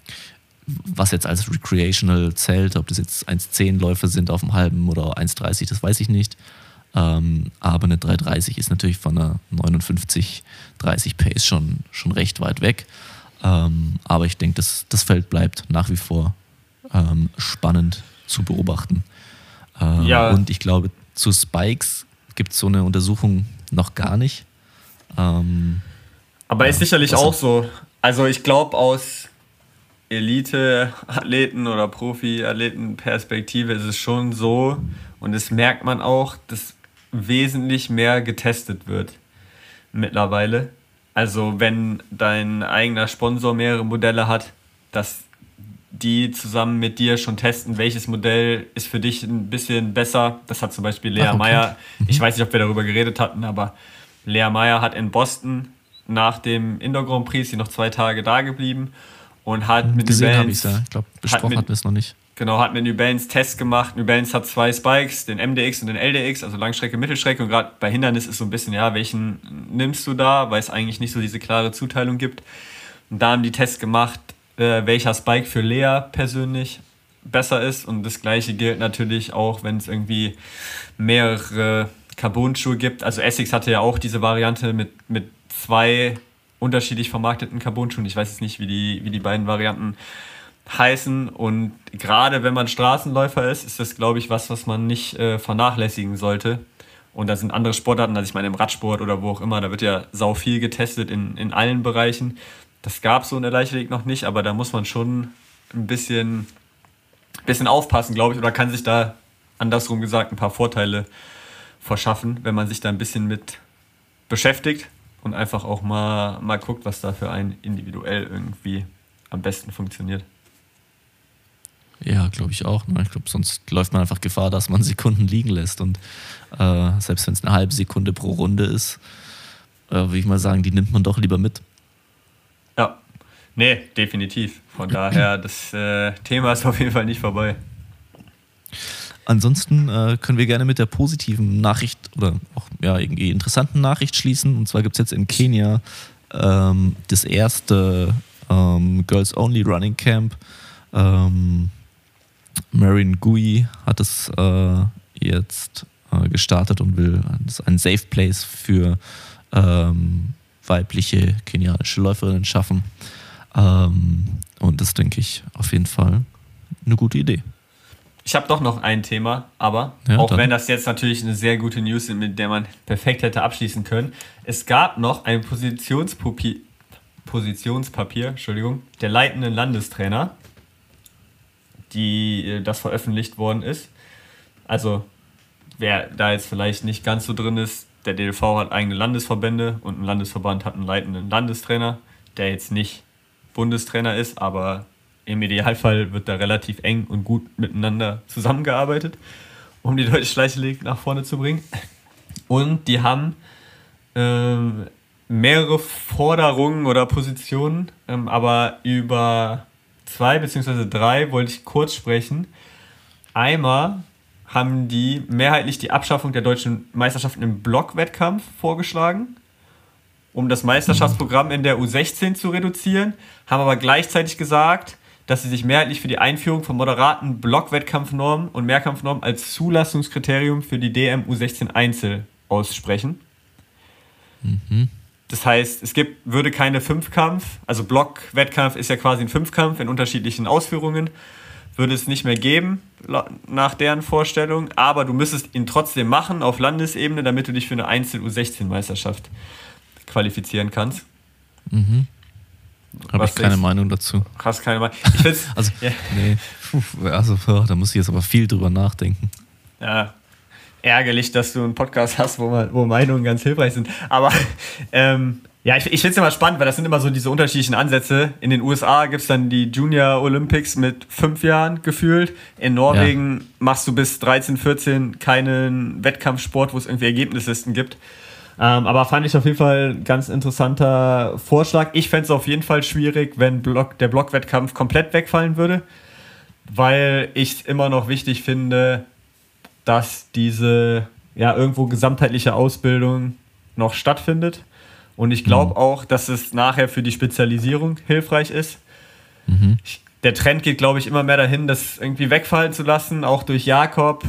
was jetzt als Recreational zählt, ob das jetzt 1,10 Läufe sind auf dem halben oder 1,30, das weiß ich nicht. Ähm, aber eine 330 ist natürlich von einer 59, 30 Pace schon, schon recht weit weg. Ähm, aber ich denke, das, das Feld bleibt nach wie vor ähm, spannend zu beobachten. Äh, ja. Und ich glaube, zu Spikes gibt es so eine Untersuchung noch gar nicht. Ähm, aber ist sicherlich auch so. Also ich glaube, aus Elite-Athleten oder Profi-Athleten-Perspektive ist es schon so, und das merkt man auch, dass wesentlich mehr getestet wird mittlerweile. Also wenn dein eigener Sponsor mehrere Modelle hat, dass die zusammen mit dir schon testen, welches Modell ist für dich ein bisschen besser. Das hat zum Beispiel Lea okay. Meyer, mhm. ich weiß nicht, ob wir darüber geredet hatten, aber Lea Meyer hat in Boston nach dem Indoor Grand Prix, sie noch zwei Tage da geblieben und hat mit Gesehen New Balance, ja. Ich glaube, besprochen hatten wir es noch nicht. Genau, hat mit New Balance Tests gemacht. New Balance hat zwei Spikes, den MDX und den LDX, also Langstrecke, Mittelstrecke. Und gerade bei Hindernis ist so ein bisschen, ja, welchen nimmst du da, weil es eigentlich nicht so diese klare Zuteilung gibt. Und da haben die Tests gemacht, äh, welcher Spike für Lea persönlich besser ist. Und das gleiche gilt natürlich auch, wenn es irgendwie mehrere Carbon-Schuhe gibt. Also Essex hatte ja auch diese Variante mit, mit zwei unterschiedlich vermarkteten Carbon-Schuhen. Ich weiß jetzt nicht, wie die, wie die beiden Varianten heißen. Und gerade wenn man Straßenläufer ist, ist das, glaube ich, was, was man nicht äh, vernachlässigen sollte. Und da sind andere Sportarten, also ich meine im Radsport oder wo auch immer, da wird ja sau viel getestet in, in allen Bereichen. Das gab es so in der Leichtathletik noch nicht, aber da muss man schon ein bisschen, bisschen aufpassen, glaube ich, oder kann sich da andersrum gesagt ein paar Vorteile verschaffen, wenn man sich da ein bisschen mit beschäftigt und einfach auch mal, mal guckt, was da für einen individuell irgendwie am besten funktioniert. Ja, glaube ich auch. Ne? Ich glaube, sonst läuft man einfach Gefahr, dass man <laughs> Sekunden liegen lässt. Und äh, selbst wenn es eine halbe Sekunde pro Runde ist, äh, würde ich mal sagen, die nimmt man doch lieber mit. Ja, nee, definitiv. Von daher, <clears throat> das äh, Thema ist auf jeden Fall nicht vorbei. Ansonsten äh, können wir gerne mit der positiven Nachricht oder auch ja, irgendwie interessanten Nachricht schließen. Und zwar gibt es jetzt in Kenia ähm, das erste ähm, Girls Only Running Camp. Ähm, Marin Gui hat es äh, jetzt äh, gestartet und will ein Safe Place für ähm, weibliche kenianische Läuferinnen schaffen. Ähm, und das denke ich auf jeden Fall eine gute Idee. Ich habe doch noch ein Thema, aber ja, auch dann. wenn das jetzt natürlich eine sehr gute News ist, mit der man perfekt hätte abschließen können. Es gab noch ein Positionspapier, Positionspapier Entschuldigung, der leitenden Landestrainer die äh, das veröffentlicht worden ist. Also wer da jetzt vielleicht nicht ganz so drin ist, der DLV hat eigene Landesverbände und ein Landesverband hat einen leitenden Landestrainer, der jetzt nicht Bundestrainer ist, aber im Idealfall wird da relativ eng und gut miteinander zusammengearbeitet, um die Deutsche Leichtathletik nach vorne zu bringen. Und die haben ähm, mehrere Forderungen oder Positionen, ähm, aber über zwei beziehungsweise drei wollte ich kurz sprechen. Einmal haben die mehrheitlich die Abschaffung der deutschen Meisterschaften im Blockwettkampf vorgeschlagen, um das Meisterschaftsprogramm in der U16 zu reduzieren, haben aber gleichzeitig gesagt, dass sie sich mehrheitlich für die Einführung von moderaten Blockwettkampfnormen und Mehrkampfnormen als Zulassungskriterium für die DM U16 Einzel aussprechen. Mhm. Das heißt, es gibt, würde keine Fünfkampf, also Blockwettkampf ist ja quasi ein Fünfkampf in unterschiedlichen Ausführungen, würde es nicht mehr geben nach deren Vorstellung, aber du müsstest ihn trotzdem machen auf Landesebene, damit du dich für eine Einzel-U16-Meisterschaft qualifizieren kannst. Mhm. Habe ich keine Meinung dazu. Hast keine Meinung. Ich <laughs> also, ja. nee. also, da muss ich jetzt aber viel drüber nachdenken. Ja, ärgerlich, dass du einen Podcast hast, wo, man, wo Meinungen ganz hilfreich sind. Aber ähm, ja, ich, ich finde es immer spannend, weil das sind immer so diese unterschiedlichen Ansätze. In den USA gibt es dann die Junior Olympics mit fünf Jahren gefühlt. In Norwegen ja. machst du bis 13, 14 keinen Wettkampfsport, wo es irgendwie Ergebnislisten gibt. Ähm, aber fand ich auf jeden Fall ein ganz interessanter Vorschlag. Ich fände es auf jeden Fall schwierig, wenn Block, der Blockwettkampf komplett wegfallen würde, weil ich es immer noch wichtig finde, dass diese ja irgendwo gesamtheitliche Ausbildung noch stattfindet. Und ich glaube mhm. auch, dass es nachher für die Spezialisierung hilfreich ist. Mhm. der Trend geht, glaube ich, immer mehr dahin, das irgendwie wegfallen zu lassen, auch durch Jakob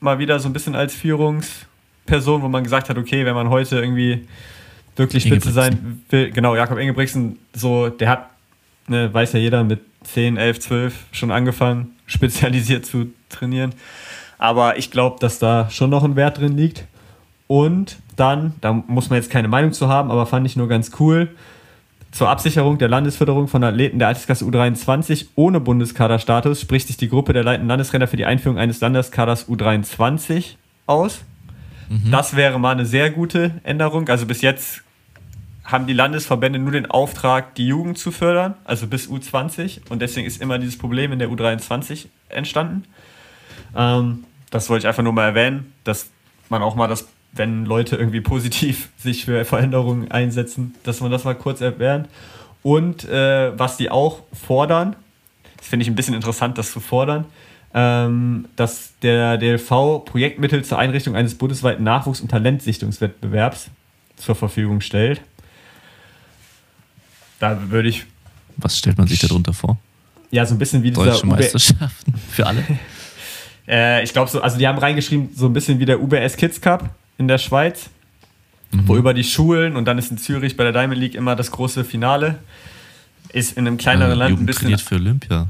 mal wieder so ein bisschen als Führungsperson, wo man gesagt hat, okay, wenn man heute irgendwie wirklich Spitze sein will, genau, Jakob Ingebrigtsen, so, der hat, ne, weiß ja jeder, mit 10, 11, 12 schon angefangen, <laughs> spezialisiert zu trainieren. Aber ich glaube, dass da schon noch ein Wert drin liegt. Und dann, da muss man jetzt keine Meinung zu haben, aber fand ich nur ganz cool, zur Absicherung der Landesförderung von Athleten der Altersklasse U23 ohne Bundeskaderstatus spricht sich die Gruppe der leitenden Landesrenner für die Einführung eines Landeskaders U23 aus. Mhm. Das wäre mal eine sehr gute Änderung. Also bis jetzt haben die Landesverbände nur den Auftrag, die Jugend zu fördern, also bis U20. Und deswegen ist immer dieses Problem in der U23 entstanden. Ähm, das wollte ich einfach nur mal erwähnen, dass man auch mal das, wenn Leute irgendwie positiv <laughs> sich für Veränderungen einsetzen, dass man das mal kurz erwähnt. Und äh, was die auch fordern, das finde ich ein bisschen interessant, das zu fordern, ähm, dass der DLV Projektmittel zur Einrichtung eines bundesweiten Nachwuchs- und Talentsichtungswettbewerbs zur Verfügung stellt. Da würde ich. Was stellt man sich darunter vor? Ja, so ein bisschen wie dieser. Deutsche Meisterschaften für alle. <laughs> Äh, ich glaube so, also die haben reingeschrieben, so ein bisschen wie der UBS Kids Cup in der Schweiz, mhm. wo über die Schulen und dann ist in Zürich bei der Diamond League immer das große Finale. Ist in einem kleineren äh, Land ein bisschen. trainiert für Olympia.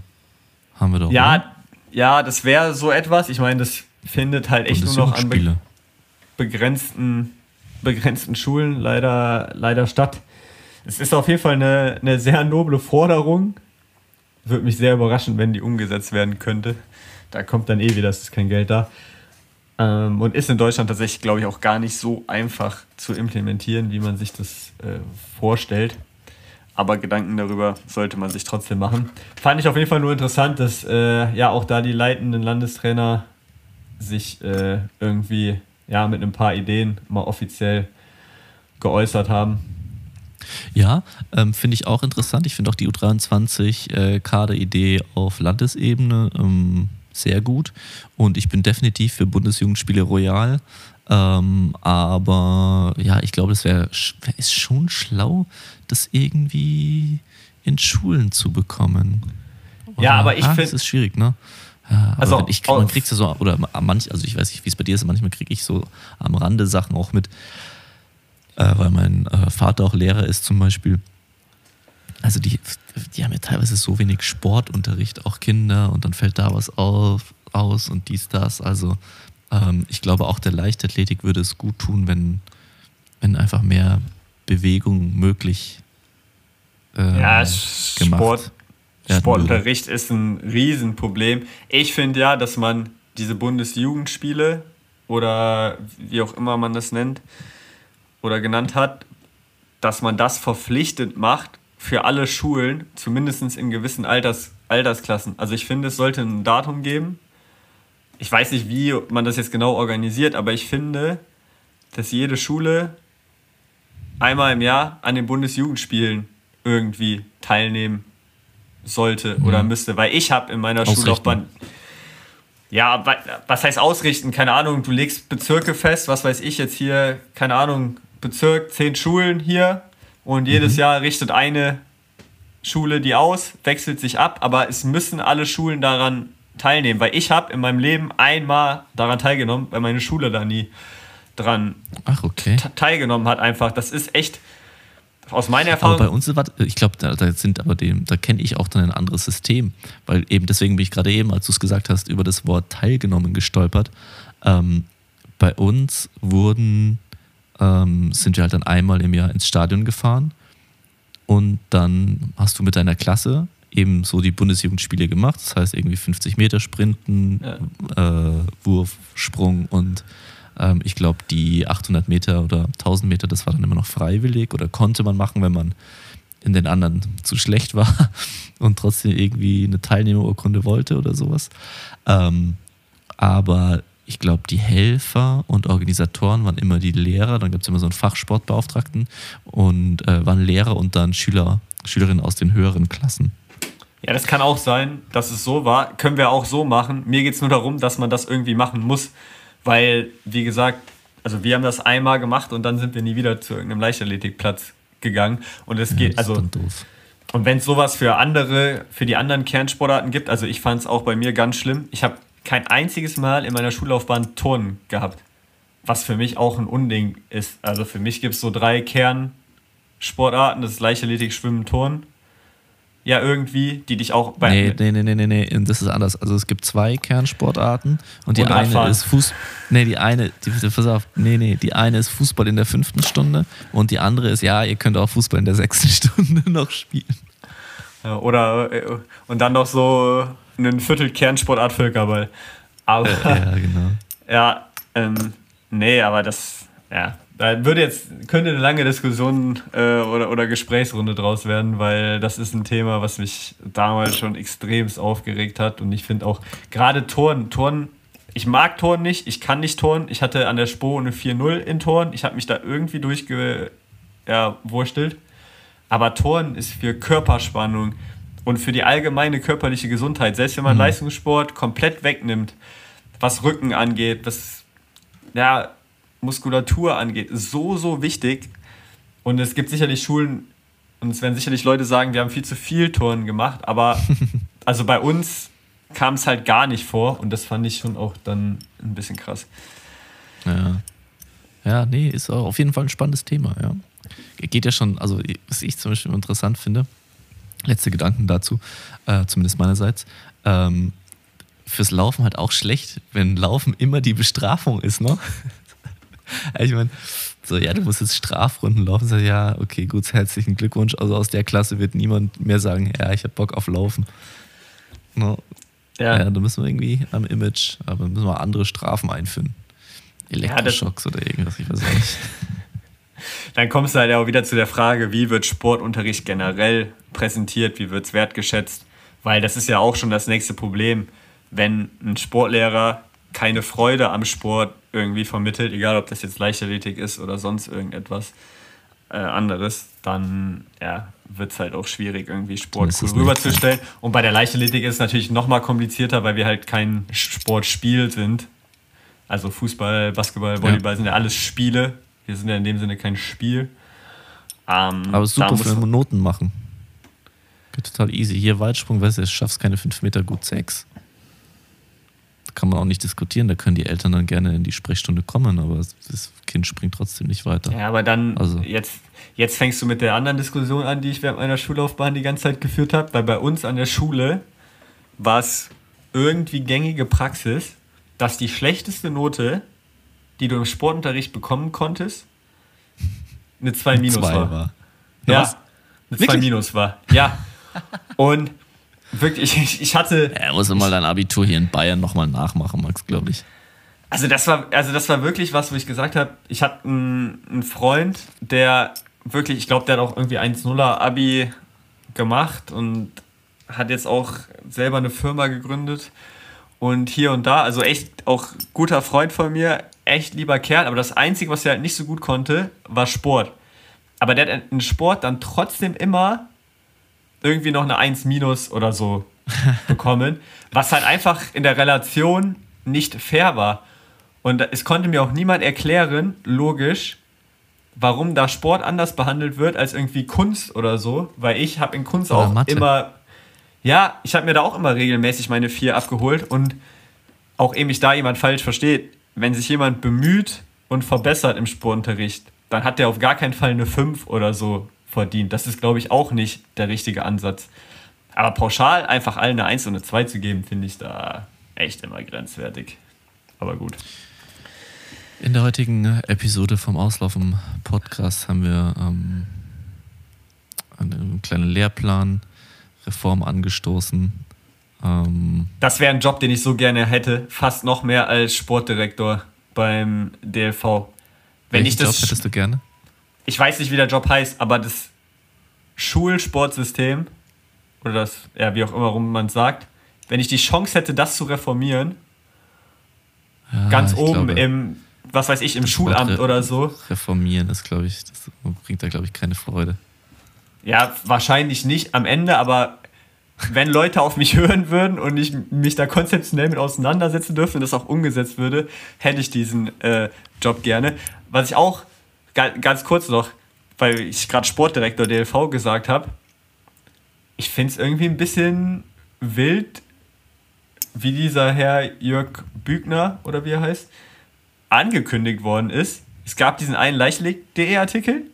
Haben wir doch. Ja, oder? ja, das wäre so etwas. Ich meine, das findet halt echt nur noch an be begrenzten, begrenzten Schulen leider, leider statt. Es ist auf jeden Fall eine, eine sehr noble Forderung. Würde mich sehr überraschen, wenn die umgesetzt werden könnte da kommt dann eh wieder, es ist kein Geld da. Ähm, und ist in Deutschland tatsächlich, glaube ich, auch gar nicht so einfach zu implementieren, wie man sich das äh, vorstellt. Aber Gedanken darüber sollte man sich trotzdem machen. Fand ich auf jeden Fall nur interessant, dass äh, ja auch da die leitenden Landestrainer sich äh, irgendwie ja mit ein paar Ideen mal offiziell geäußert haben. Ja, ähm, finde ich auch interessant. Ich finde auch die U23-Kaderidee äh, auf Landesebene ähm, sehr gut. Und ich bin definitiv für Bundesjugendspiele Royal. Ähm, aber ja, ich glaube, es wäre wär, ist schon schlau, das irgendwie in Schulen zu bekommen. Oder? Ja, aber ich ah, finde. Das ist schwierig, ne? Ja, also ich, man kriegt ja so, oder manch, also ich weiß nicht, wie es bei dir ist, manchmal kriege ich so am Rande Sachen auch mit, äh, weil mein äh, Vater auch Lehrer ist zum Beispiel also die, die haben ja teilweise so wenig Sportunterricht, auch Kinder, und dann fällt da was auf, aus und dies, das. Also ähm, ich glaube, auch der Leichtathletik würde es gut tun, wenn, wenn einfach mehr Bewegung möglich ähm, ja, Sport, Sportunterricht ist ein Riesenproblem. Ich finde ja, dass man diese Bundesjugendspiele oder wie auch immer man das nennt oder genannt hat, dass man das verpflichtend macht für alle Schulen, zumindest in gewissen Alters, Altersklassen. Also ich finde, es sollte ein Datum geben. Ich weiß nicht, wie man das jetzt genau organisiert, aber ich finde, dass jede Schule einmal im Jahr an den Bundesjugendspielen irgendwie teilnehmen sollte oder mhm. müsste, weil ich habe in meiner. Schullaufbahn ja, was heißt ausrichten? Keine Ahnung, du legst Bezirke fest, was weiß ich jetzt hier, keine Ahnung, Bezirk, zehn Schulen hier und jedes mhm. Jahr richtet eine Schule die aus, wechselt sich ab, aber es müssen alle Schulen daran teilnehmen, weil ich habe in meinem Leben einmal daran teilgenommen, weil meine Schule da nie dran Ach, okay. teilgenommen hat einfach. Das ist echt aus meiner Erfahrung. Aber bei uns, ich glaube, da, da, sind aber dem, da kenne ich auch dann ein anderes System, weil eben deswegen bin ich gerade eben, als du es gesagt hast, über das Wort teilgenommen gestolpert. Ähm, bei uns wurden, ähm, sind wir halt dann einmal im Jahr ins Stadion gefahren und dann hast du mit deiner Klasse eben so die Bundesjugendspiele gemacht. Das heißt irgendwie 50 Meter Sprinten, ja. äh, Wurf, Sprung und ähm, ich glaube, die 800 Meter oder 1000 Meter, das war dann immer noch freiwillig oder konnte man machen, wenn man in den anderen zu schlecht war <laughs> und trotzdem irgendwie eine Teilnehmerurkunde wollte oder sowas. Ähm, aber ich glaube, die Helfer und Organisatoren waren immer die Lehrer. Dann gibt es immer so einen Fachsportbeauftragten und äh, waren Lehrer und dann Schüler, Schülerinnen aus den höheren Klassen. Ja, das kann auch sein, dass es so war. Können wir auch so machen. Mir geht es nur darum, dass man das irgendwie machen muss. Weil, wie gesagt, also wir haben das einmal gemacht und dann sind wir nie wieder zu irgendeinem Leichtathletikplatz gegangen. Und es ja, geht, also. Und wenn es sowas für andere, für die anderen Kernsportarten gibt, also ich fand es auch bei mir ganz schlimm. Ich habe kein einziges Mal in meiner Schullaufbahn Turnen gehabt. Was für mich auch ein Unding ist. Also für mich gibt es so drei Kernsportarten: das ist Leichtathletik, Schwimmen, Turnen ja irgendwie, die dich auch bei. Nee, nee, nee, nee, nee, das ist anders. Also es gibt zwei Kernsportarten und die und eine Radfahren. ist Fußball. Nee, die eine, die, pass auf, nee, nee, die eine ist Fußball in der fünften Stunde und die andere ist, ja, ihr könnt auch Fußball in der sechsten <laughs> Stunde noch spielen. Ja, oder äh, und dann noch so einen Viertel Kernsportart Völkerball. Aber, ja, genau. <laughs> Ja, ähm, nee, aber das, ja, da würde jetzt, könnte eine lange Diskussion äh, oder, oder Gesprächsrunde draus werden, weil das ist ein Thema, was mich damals schon extremst aufgeregt hat. Und ich finde auch gerade Toren, Toren, ich mag Toren nicht, ich kann nicht Toren. Ich hatte an der Spo eine 4-0 in Toren. Ich habe mich da irgendwie durchgewurstelt. Ja, Aber Toren ist für Körperspannung und für die allgemeine körperliche Gesundheit, selbst wenn man mhm. Leistungssport komplett wegnimmt, was Rücken angeht, was ja, Muskulatur angeht, so, so wichtig. Und es gibt sicherlich Schulen, und es werden sicherlich Leute sagen, wir haben viel zu viel Touren gemacht, aber <laughs> also bei uns kam es halt gar nicht vor und das fand ich schon auch dann ein bisschen krass. Ja. Ja, nee, ist auf jeden Fall ein spannendes Thema, ja. Geht ja schon, also was ich zum Beispiel interessant finde, letzte Gedanken dazu, äh, zumindest meinerseits, ähm, fürs Laufen halt auch schlecht, wenn Laufen immer die Bestrafung ist, ne? <laughs> ich meine, so, ja, du musst jetzt Strafrunden laufen. So, ja, okay, gut, herzlichen Glückwunsch. Also aus der Klasse wird niemand mehr sagen, ja, ich habe Bock auf Laufen. No. Ja. ja, da müssen wir irgendwie am Image, aber müssen wir andere Strafen einführen. Elektroschocks ja, oder irgendwas, ich weiß auch nicht. <laughs> Dann kommst du halt auch wieder zu der Frage, wie wird Sportunterricht generell präsentiert, wie wird es wertgeschätzt? Weil das ist ja auch schon das nächste Problem, wenn ein Sportlehrer keine Freude am Sport irgendwie vermittelt, egal ob das jetzt Leichtathletik ist oder sonst irgendetwas äh, anderes, dann ja, wird es halt auch schwierig, irgendwie Sport cool rüberzustellen. Und bei der Leichtathletik ist es natürlich nochmal komplizierter, weil wir halt kein Sportspiel sind. Also Fußball, Basketball, Volleyball ja. sind ja alles Spiele. Wir sind ja in dem Sinne kein Spiel. Ähm, Aber super für Noten machen. Geht total easy. Hier Weitsprung, weißt du, du schaffst keine 5 Meter, gut 6 kann man auch nicht diskutieren. Da können die Eltern dann gerne in die Sprechstunde kommen, aber das Kind springt trotzdem nicht weiter. Ja, aber dann, also. jetzt, jetzt fängst du mit der anderen Diskussion an, die ich während meiner Schullaufbahn die ganze Zeit geführt habe, weil bei uns an der Schule war es irgendwie gängige Praxis, dass die schlechteste Note, die du im Sportunterricht bekommen konntest, eine 2 minus war. war. Ja, Was? eine 2 minus war. Ja. Und Wirklich, ich, ich hatte. Er muss mal dein Abitur hier in Bayern nochmal nachmachen, Max, glaube ich. Also das war, also das war wirklich was, wo ich gesagt habe, ich hatte einen, einen Freund, der wirklich, ich glaube, der hat auch irgendwie 1-0er Abi gemacht und hat jetzt auch selber eine Firma gegründet und hier und da, also echt auch guter Freund von mir, echt lieber Kerl, aber das Einzige, was er halt nicht so gut konnte, war Sport. Aber der hat in Sport dann trotzdem immer irgendwie noch eine 1 minus oder so <laughs> bekommen, was halt einfach in der Relation nicht fair war. Und es konnte mir auch niemand erklären, logisch, warum da Sport anders behandelt wird als irgendwie Kunst oder so, weil ich habe in Kunst oder auch Mathe. immer ja, ich habe mir da auch immer regelmäßig meine vier abgeholt und auch eben mich da jemand falsch versteht, wenn sich jemand bemüht und verbessert im Sportunterricht, dann hat der auf gar keinen Fall eine 5 oder so verdient. Das ist, glaube ich, auch nicht der richtige Ansatz. Aber pauschal einfach allen eine 1 und eine 2 zu geben, finde ich da echt immer grenzwertig. Aber gut. In der heutigen Episode vom Auslauf im Podcast haben wir ähm, einen kleinen Lehrplan Reform angestoßen. Ähm, das wäre ein Job, den ich so gerne hätte, fast noch mehr als Sportdirektor beim DLV. Wenn ich das, Job hättest du gerne? Ich weiß nicht, wie der Job heißt, aber das Schulsportsystem oder das, ja, wie auch immer man sagt, wenn ich die Chance hätte, das zu reformieren, ja, ganz oben glaube, im, was weiß ich, im Schulamt oder so. Reformieren ist, glaube ich, das bringt da, glaube ich, keine Freude. Ja, wahrscheinlich nicht am Ende, aber wenn Leute auf mich <laughs> hören würden und ich mich da konzeptionell mit auseinandersetzen dürfte und das auch umgesetzt würde, hätte ich diesen äh, Job gerne. Was ich auch ganz kurz noch, weil ich gerade Sportdirektor DLV gesagt habe, ich finde es irgendwie ein bisschen wild, wie dieser Herr Jörg Bügner oder wie er heißt, angekündigt worden ist. Es gab diesen einen Leichtlegt.de Artikel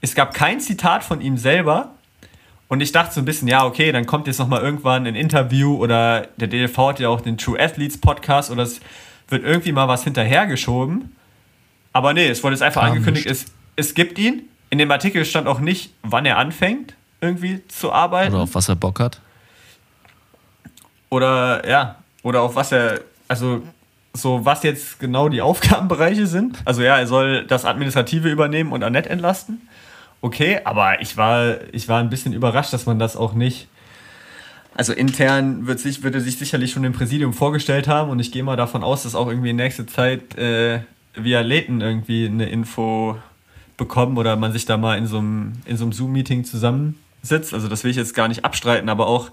es gab kein Zitat von ihm selber. Und ich dachte so ein bisschen, ja, okay, dann kommt jetzt nochmal irgendwann ein Interview oder der DLV hat ja auch den True Athletes Podcast oder es wird irgendwie mal was hinterhergeschoben. Aber nee, es wurde jetzt einfach Kam angekündigt, es, es gibt ihn. In dem Artikel stand auch nicht, wann er anfängt, irgendwie zu arbeiten. Oder auf was er Bock hat. Oder ja, oder auf was er, also so was jetzt genau die <laughs> Aufgabenbereiche sind. Also ja, er soll das Administrative übernehmen und Annette entlasten okay, aber ich war, ich war ein bisschen überrascht, dass man das auch nicht. Also intern wird sich, würde sich sicherlich schon im Präsidium vorgestellt haben und ich gehe mal davon aus, dass auch irgendwie in nächster Zeit äh, wir Athleten irgendwie eine Info bekommen oder man sich da mal in so einem, in so einem Zoom-Meeting zusammensitzt. Also das will ich jetzt gar nicht abstreiten, aber auch,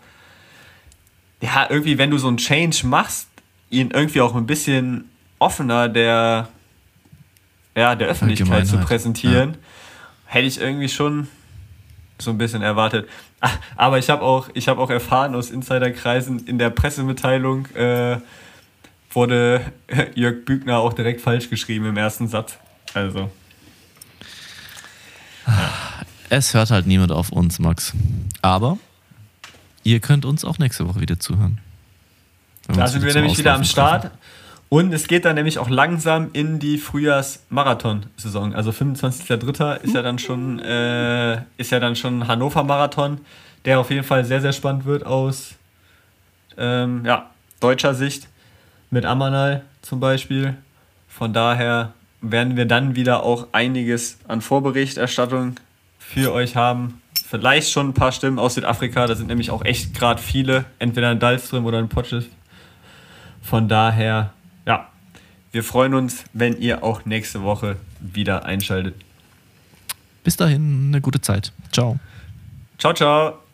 ja, irgendwie, wenn du so einen Change machst, ihn irgendwie auch ein bisschen offener der, ja, der Öffentlichkeit zu präsentieren. Ja hätte ich irgendwie schon so ein bisschen erwartet. Ah, aber ich habe auch, hab auch erfahren aus Insiderkreisen, in der Pressemitteilung äh, wurde <laughs> Jörg Bügner auch direkt falsch geschrieben im ersten Satz. Also. Es hört halt niemand auf uns, Max. Aber ihr könnt uns auch nächste Woche wieder zuhören. Da sind wir nämlich wieder am Start. Treffen. Und es geht dann nämlich auch langsam in die Frühjahrs-Marathon-Saison. Also 25.03. ist ja dann schon äh, ist ja dann schon Hannover Marathon, der auf jeden Fall sehr sehr spannend wird aus ähm, ja, deutscher Sicht mit Amanal zum Beispiel. Von daher werden wir dann wieder auch einiges an Vorberichterstattung für euch haben. Vielleicht schon ein paar Stimmen aus Südafrika, da sind nämlich auch echt gerade viele, entweder in Dalström oder in Potches. Von daher ja, wir freuen uns, wenn ihr auch nächste Woche wieder einschaltet. Bis dahin, eine gute Zeit. Ciao. Ciao, ciao.